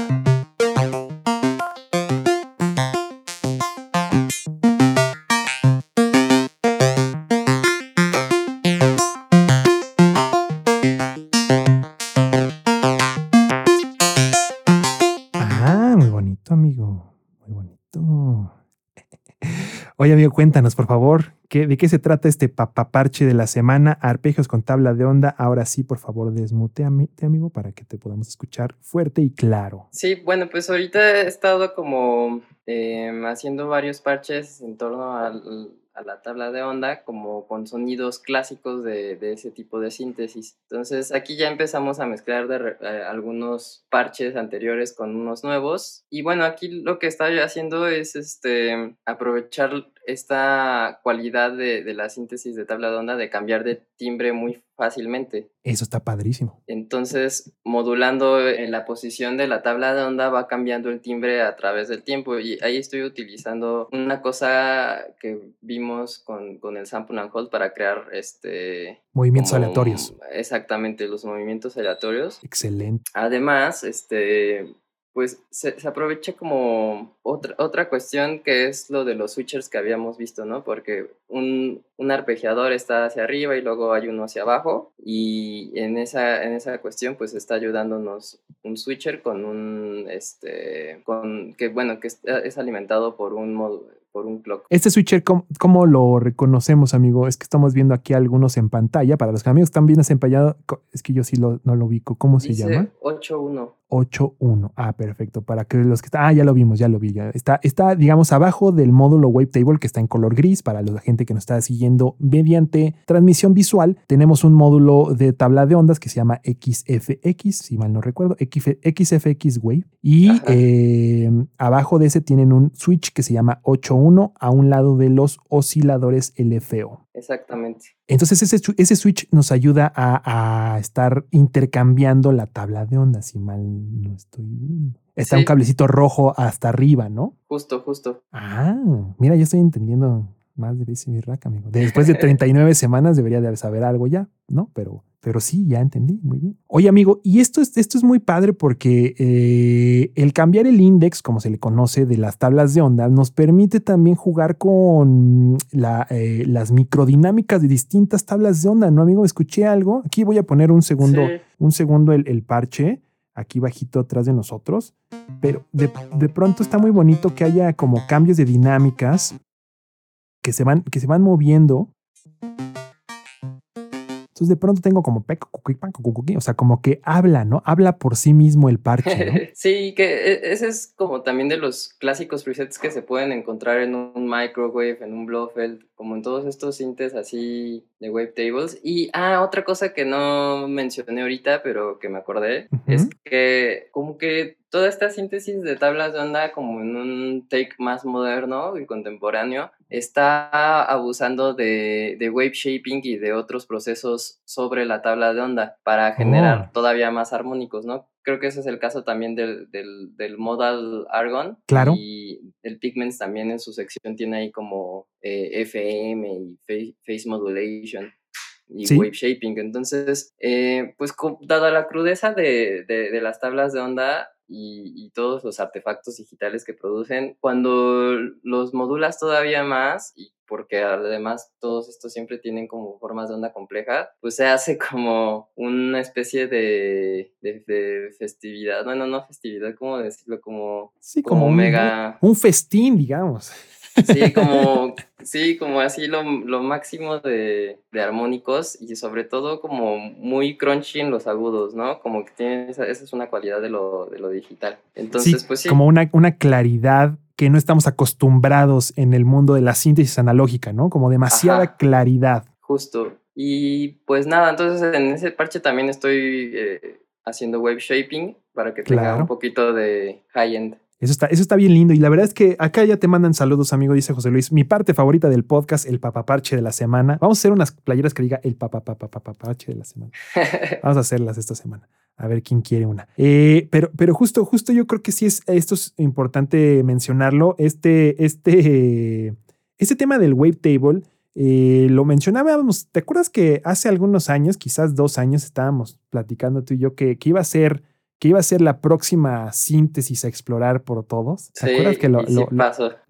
Cuéntanos, por favor, ¿qué, ¿de qué se trata este papaparche de la semana? Arpegios con tabla de onda. Ahora sí, por favor, desmuteate, amigo, para que te podamos escuchar fuerte y claro. Sí, bueno, pues ahorita he estado como em, haciendo varios parches en torno al, la tabla de onda como con sonidos clásicos de, ese tipo de síntesis. Entonces aquí ya empezamos a mezclar de, eh, algunos parches anteriores con unos nuevos. Y bueno, aquí lo que estoy haciendo es este, aprovechar esta cualidad de, de la síntesis de tabla de onda de cambiar de timbre muy fácilmente. Eso está padrísimo. Entonces, modulando en la posición de la tabla de onda va cambiando el timbre a través del tiempo y ahí estoy utilizando una cosa que vimos con, con el sample and hold para crear este movimientos aleatorios. Exactamente, los movimientos aleatorios. Excelente. Además, este pues se, se, aprovecha como otra, otra cuestión que es lo de los switchers que habíamos visto, ¿no? Porque un, un, arpegiador está hacia arriba y luego hay uno hacia abajo y en esa, en esa cuestión pues está ayudándonos un switcher con un, este, con, que bueno, que es, es alimentado por un modo, por un clock. Este switcher, ¿cómo, ¿cómo, lo reconocemos, amigo? Es que estamos viendo aquí algunos en pantalla. Para los amigos que están bien desempallados, es que yo sí lo, no lo ubico. ¿Cómo Dice se llama? 8.1. 8.1. Ah, perfecto. Para que los que están. Ah, ya lo vimos, ya lo vi. Ya. Está, está, digamos, abajo del módulo Wavetable que está en color gris. Para la gente que nos está siguiendo mediante transmisión visual, tenemos un módulo de tabla de ondas que se llama XFX, si mal no recuerdo, XFX Wave. Y eh, abajo de ese tienen un switch que se llama 8.1 a un lado de los osciladores LFO. Exactamente. Entonces ese, ese switch nos ayuda a, a, estar intercambiando la tabla de ondas, si mal no estoy viendo. Está sí. un cablecito rojo hasta arriba, ¿no? Justo, justo. Ah, mira, ya estoy entendiendo más de BC Rack, amigo. Después de 39 semanas debería de saber algo ya, ¿no? Pero, pero sí, ya entendí, muy bien. Oye, amigo, y esto es, esto es muy padre porque eh, el cambiar el index, como se le conoce, de las tablas de onda, nos permite también jugar con la, eh, las microdinámicas de distintas tablas de onda, ¿no, amigo? Escuché algo. Aquí voy a poner un segundo, sí. un segundo el, el parche aquí bajito atrás de nosotros, pero de, de, pronto está muy bonito que haya como cambios de dinámicas que se van, que se van moviendo. Entonces de pronto tengo como o sea, como que habla, ¿no? Habla por sí mismo el parche. ¿no? <laughs> sí, que e, ese es como también de los clásicos presets que se pueden encontrar en un microwave, en un Blofeld, como en todos estos sintes así de wavetables. Y, ah, otra cosa que no mencioné ahorita, pero que me acordé, uh -huh. es que como que toda esta síntesis de tablas de onda como en un take más moderno y contemporáneo está abusando de, de wave shaping y de otros procesos sobre la tabla de onda para generar oh. todavía más armónicos, ¿no? Creo que ese es el caso también del, del, del modal Argon. Claro. Y el Pigments también en su sección tiene ahí como eh, FM y face, face modulation y ¿Sí? wave shaping. Entonces, eh, pues dada la crudeza de, de, de, las tablas de onda y, y, todos los artefactos digitales que producen, cuando los modulas todavía más, y porque además todos estos siempre tienen como formas de onda compleja, pues se hace <laughs> como una especie de, de, de festividad, bueno, no festividad, ¿cómo decirlo? Como, sí, como, como mega... Un festín, digamos. Sí, como, sí, como así lo, lo máximo de, de, armónicos y sobre todo como muy crunchy en los agudos, ¿no? Como que tiene esa, esa es una cualidad de lo, de lo digital. Entonces, sí, pues sí. Como una, una claridad que no estamos acostumbrados en el mundo de la síntesis analógica, ¿no? Como demasiada Ajá, claridad. Justo. Y pues nada, entonces en ese parche también estoy eh, haciendo wave shaping para que tenga claro. un poquito de high-end. Eso está, eso está bien lindo. Y la verdad es que acá ya te mandan saludos, amigo, dice José Luis. Mi parte favorita del podcast, el papaparche de la semana. Vamos a hacer unas playeras que diga el papapapapaparche de la semana. <laughs> Vamos a hacerlas esta semana. A ver quién quiere una. Eh, pero, pero justo, justo yo creo que sí es, esto es importante mencionarlo. Este, este, Este tema del wavetable eh, lo mencionábamos, ¿te acuerdas que hace algunos años, quizás dos años, estábamos platicando tú y yo que, que iba a ser que iba a ser la próxima síntesis a explorar por todos. ¿Te acuerdas que lo, sí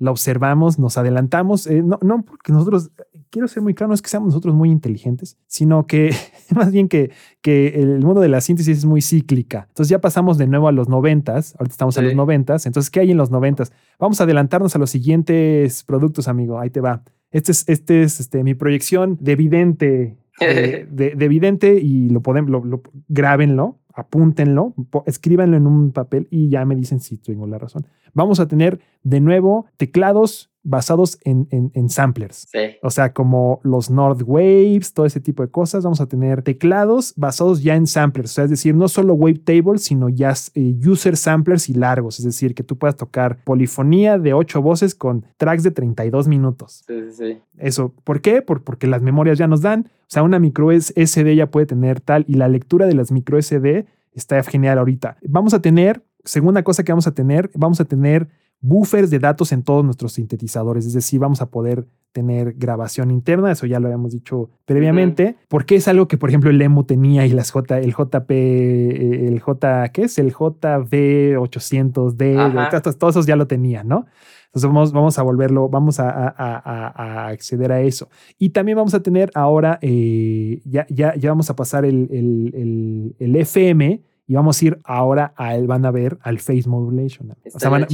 observamos, nos adelantamos? Eh, no, no porque nosotros, quiero ser muy claro, no es que seamos nosotros muy inteligentes, sino que <laughs> más bien que, que el mundo de la síntesis es muy cíclica. Entonces ya pasamos de nuevo a los noventas, ahorita estamos a Sí. los noventas, entonces ¿qué hay en los noventas? Vamos a adelantarnos a los siguientes productos, amigo, ahí te va. Este es, este es este, mi proyección de vidente, de, <laughs> de- de vidente y lo podemos, lo, lo- grábenlo, apúntenlo, escríbanlo en un papel y ya me dicen si tengo la razón. Vamos a tener de nuevo teclados basados en, en- en samplers. Sí. O sea, como los North Waves, todo ese tipo de cosas. Vamos a tener teclados basados ya en samplers. O sea, es decir, no solo wavetable, sino ya eh, user samplers y largos. Es decir, que tú puedas tocar polifonía de ocho voces con tracks de 32 minutos. Sí, sí, sí. Eso, ¿por qué? Por- porque las memorias ya nos dan. O sea, una micro SD ya puede tener tal y la lectura de las micro SD está genial ahorita. Vamos a tener, segunda cosa que vamos a tener, vamos a tener buffers de datos en todos nuestros sintetizadores. Es decir, vamos a poder tener grabación interna, eso ya lo habíamos dicho previamente, porque es algo que, por ejemplo, el EMU tenía y las J, el JP, eh, el J, ¿qué es? El JV800D, Ajá. todos, todos esos ya lo tenían, ¿no? Entonces vamos, vamos a volverlo, vamos a, a- a- a acceder a eso. Y también vamos a tener ahora, eh, ya, ya, ya vamos a pasar el, el- el- el FM y vamos a ir ahora al, van a ver al face modulation. O sea, van a-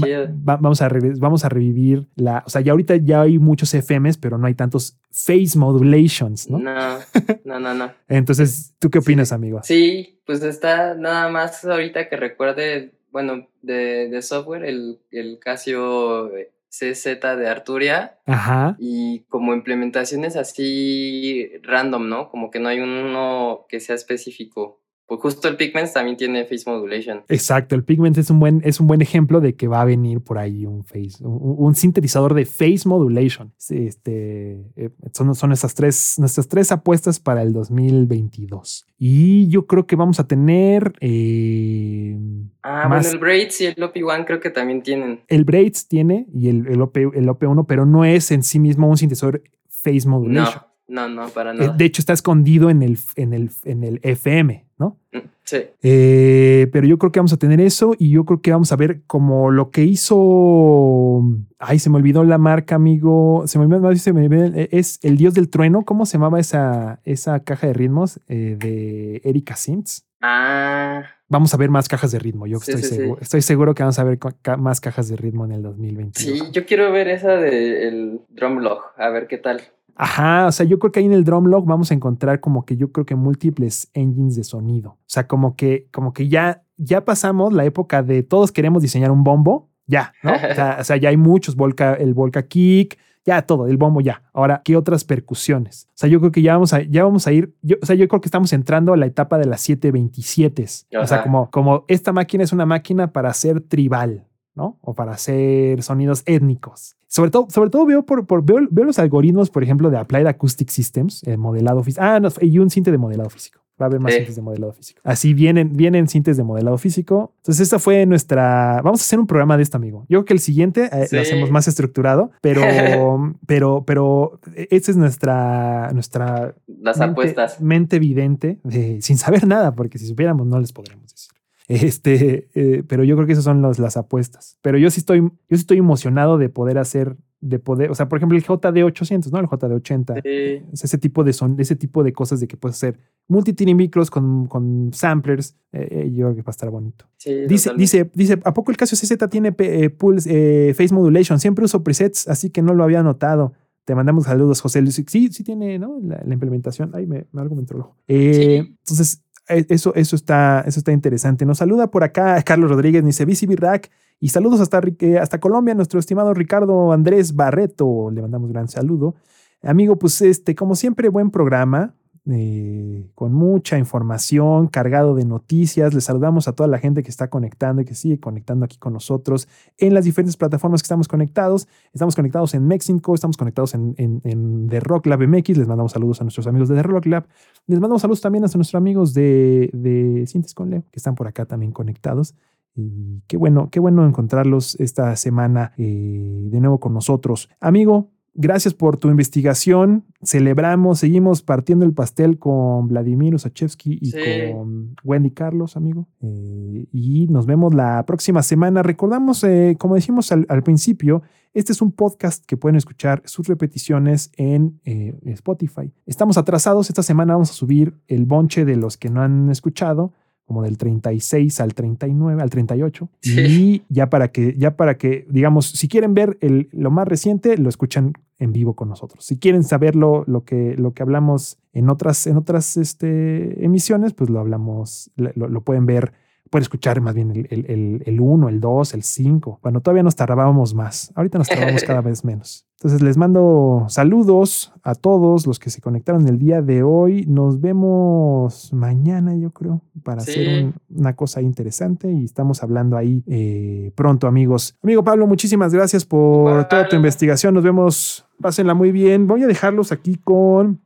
va- vamos, a vamos a revivir la, o sea, ya ahorita ya hay muchos FMs, pero no hay tantos face modulations, ¿no? No, no, no, no. <laughs> Entonces, ¿tú qué Sí. opinas, amigo? Sí, pues está nada más ahorita que recuerde, bueno, de, de software, el, el Casio CZ de Arturia Ajá. y como implementaciones así random, ¿no? Como que no hay uno que sea específico. Pues justo el Pigments también tiene face modulation. Exacto, el Pigment es un buen, es un buen ejemplo de que va a venir por ahí un face, un, un sintetizador de face modulation. Este, eh, son, son nuestras tres, nuestras tres apuestas para el 2022. Y yo creo que vamos a tener eh, Ah, Más- bueno, el Braids y el OP1 creo que también tienen. el Braids tiene y el, el, OP, el OP1, pero no es en sí mismo un sintetizador face No, modulation. no, no, para Eh, nada. De hecho, está escondido en el, en el, en el FM, ¿no? Mm, Sí, Eh, pero yo creo que vamos a tener eso y yo creo que vamos a ver como lo que hizo. Ay, se me olvidó la marca, amigo. Se me olvidó, se me olvidó, eh, es el dios del trueno. ¿Cómo se llamaba esa, esa caja de ritmos eh, de Erika Sims? Ah, Vamos a ver más cajas de ritmo. Yo Sí, estoy sí, sí. seguro. Estoy seguro que vamos a ver ca- más cajas de ritmo en el 2022. sí, yo quiero ver esa del Drumlog, a ver qué tal. Ajá, o sea, yo creo que ahí en el Drumlog vamos a encontrar como que yo creo que múltiples engines de sonido. O sea, como que, como que ya, ya pasamos la época de todos queremos diseñar un bombo, ya, ¿no? O sea, <laughs> o sea, ya hay muchos, Volca, el Volca Kick, ya todo, el bombo ya. Ahora, ¿qué otras percusiones? O sea, yo creo que ya vamos a, ya vamos a ir, yo, o sea, yo creo que estamos entrando a la etapa de las 727. O sea, como, como esta máquina es una máquina para hacer tribal, ¿no? O para hacer sonidos étnicos. Sobre todo, sobre todo veo, por, por- veo, veo los algoritmos, por ejemplo, de Applied Acoustic Systems, el modelado físico. Ah, no, y un cinte de modelado físico. Va a haber más Sí. de modelado físico. Así vienen, vienen cintes de modelado físico. Entonces, esta fue nuestra. Vamos a hacer un programa de esto, amigo. Yo creo que el siguiente eh, Sí. lo hacemos más estructurado, pero, <laughs> pero, pero esta es nuestra, nuestra Las mente, apuestas. mente evidente, de- sin saber nada, porque si supiéramos no les podríamos decir. Este, eh, pero yo creo que esas son los- las apuestas. Pero yo sí estoy, yo sí estoy emocionado de poder hacer, de poder, o sea, por ejemplo, el JD 800, ¿no? El JD 80. Sí. Es ese tipo de son, ese tipo de cosas de que puedes hacer multi micros con, con samplers. eh, eh, yo creo que va a estar bonito. Sí, Dice, dice, dice, ¿a poco el Casio CZ tiene eh, pulse, eh, face modulation? Siempre uso presets, así que no lo había notado. Te mandamos saludos, José Luis. Sí, sí tiene, ¿no? La, la implementación. Ay, me, me algo me entró el ojo. Sí. Entonces, eh, eso, eso, está, eso está interesante. Nos saluda por acá Carlos Rodríguez, dice VCB Rack. Y saludos hasta, eh, hasta Colombia, nuestro estimado Ricardo Andrés Barreto. Le mandamos un gran saludo. Amigo, pues este, como siempre, buen programa. Eh, con mucha información, cargado de noticias. Les saludamos a toda la gente que está conectando y que sigue conectando aquí con nosotros en las diferentes plataformas que estamos conectados. Estamos conectados en México, estamos conectados en, en, The Rock Lab MX. Les mandamos saludos a nuestros amigos de The Rock Lab. Les mandamos saludos también a nuestros amigos de, de Sintes con Leo, que están por acá también conectados. Y qué bueno, qué bueno encontrarlos esta semana eh, de nuevo con nosotros. Amigo, gracias por tu investigación. Celebramos, seguimos partiendo el pastel con Vladimir Usachevsky y Sí. con Wendy Carlos, amigo. Eh, y nos vemos la próxima semana. Recordamos, eh, como decimos al, al principio, este es un podcast que pueden escuchar sus repeticiones en eh, Spotify. Estamos atrasados. Esta semana vamos a subir el bonche de los que no han escuchado como del 36 al 39, al 38. Sí. Y ya para que, ya para que, digamos, si quieren ver el, lo más reciente, lo escuchan en vivo con nosotros. Si quieren saber lo, lo que, lo que hablamos en otras, en otras este, emisiones, pues lo hablamos, lo, lo pueden ver, pueden escuchar más bien el, el, el, el 1, el 2, el 5. Bueno, todavía nos tardábamos más. Ahorita nos tardamos <laughs> cada vez menos. Entonces les mando saludos a todos los que se conectaron el día de hoy. Nos vemos mañana, yo creo, para Sí. hacer un- una cosa interesante y estamos hablando ahí eh, pronto, amigos. Amigo Pablo, muchísimas gracias por toda tu investigación. Nos vemos. Pásenla muy bien. Voy a dejarlos aquí con.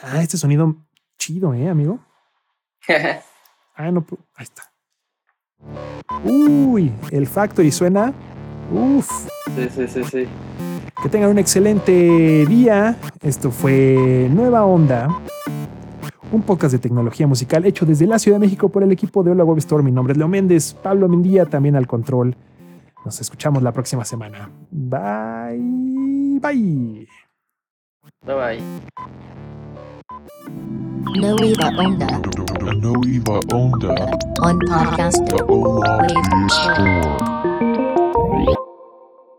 Ah, este sonido chido, ¿eh, amigo? <laughs> Ah, no. Ahí está. Uy, el Factory suena. Uf. sí, sí, sí, sí. Que tengan un excelente día. Esto fue Nueva Onda, un podcast de tecnología musical hecho desde la Ciudad de México por el equipo de Hola Web Store. Mi nombre es Leo Méndez, Pablo Mendía también al control. Nos escuchamos la próxima semana. Bye. Bye. Bye bye. Nueva Onda A Nueva Onda. on podcast. The Ola Wave Store.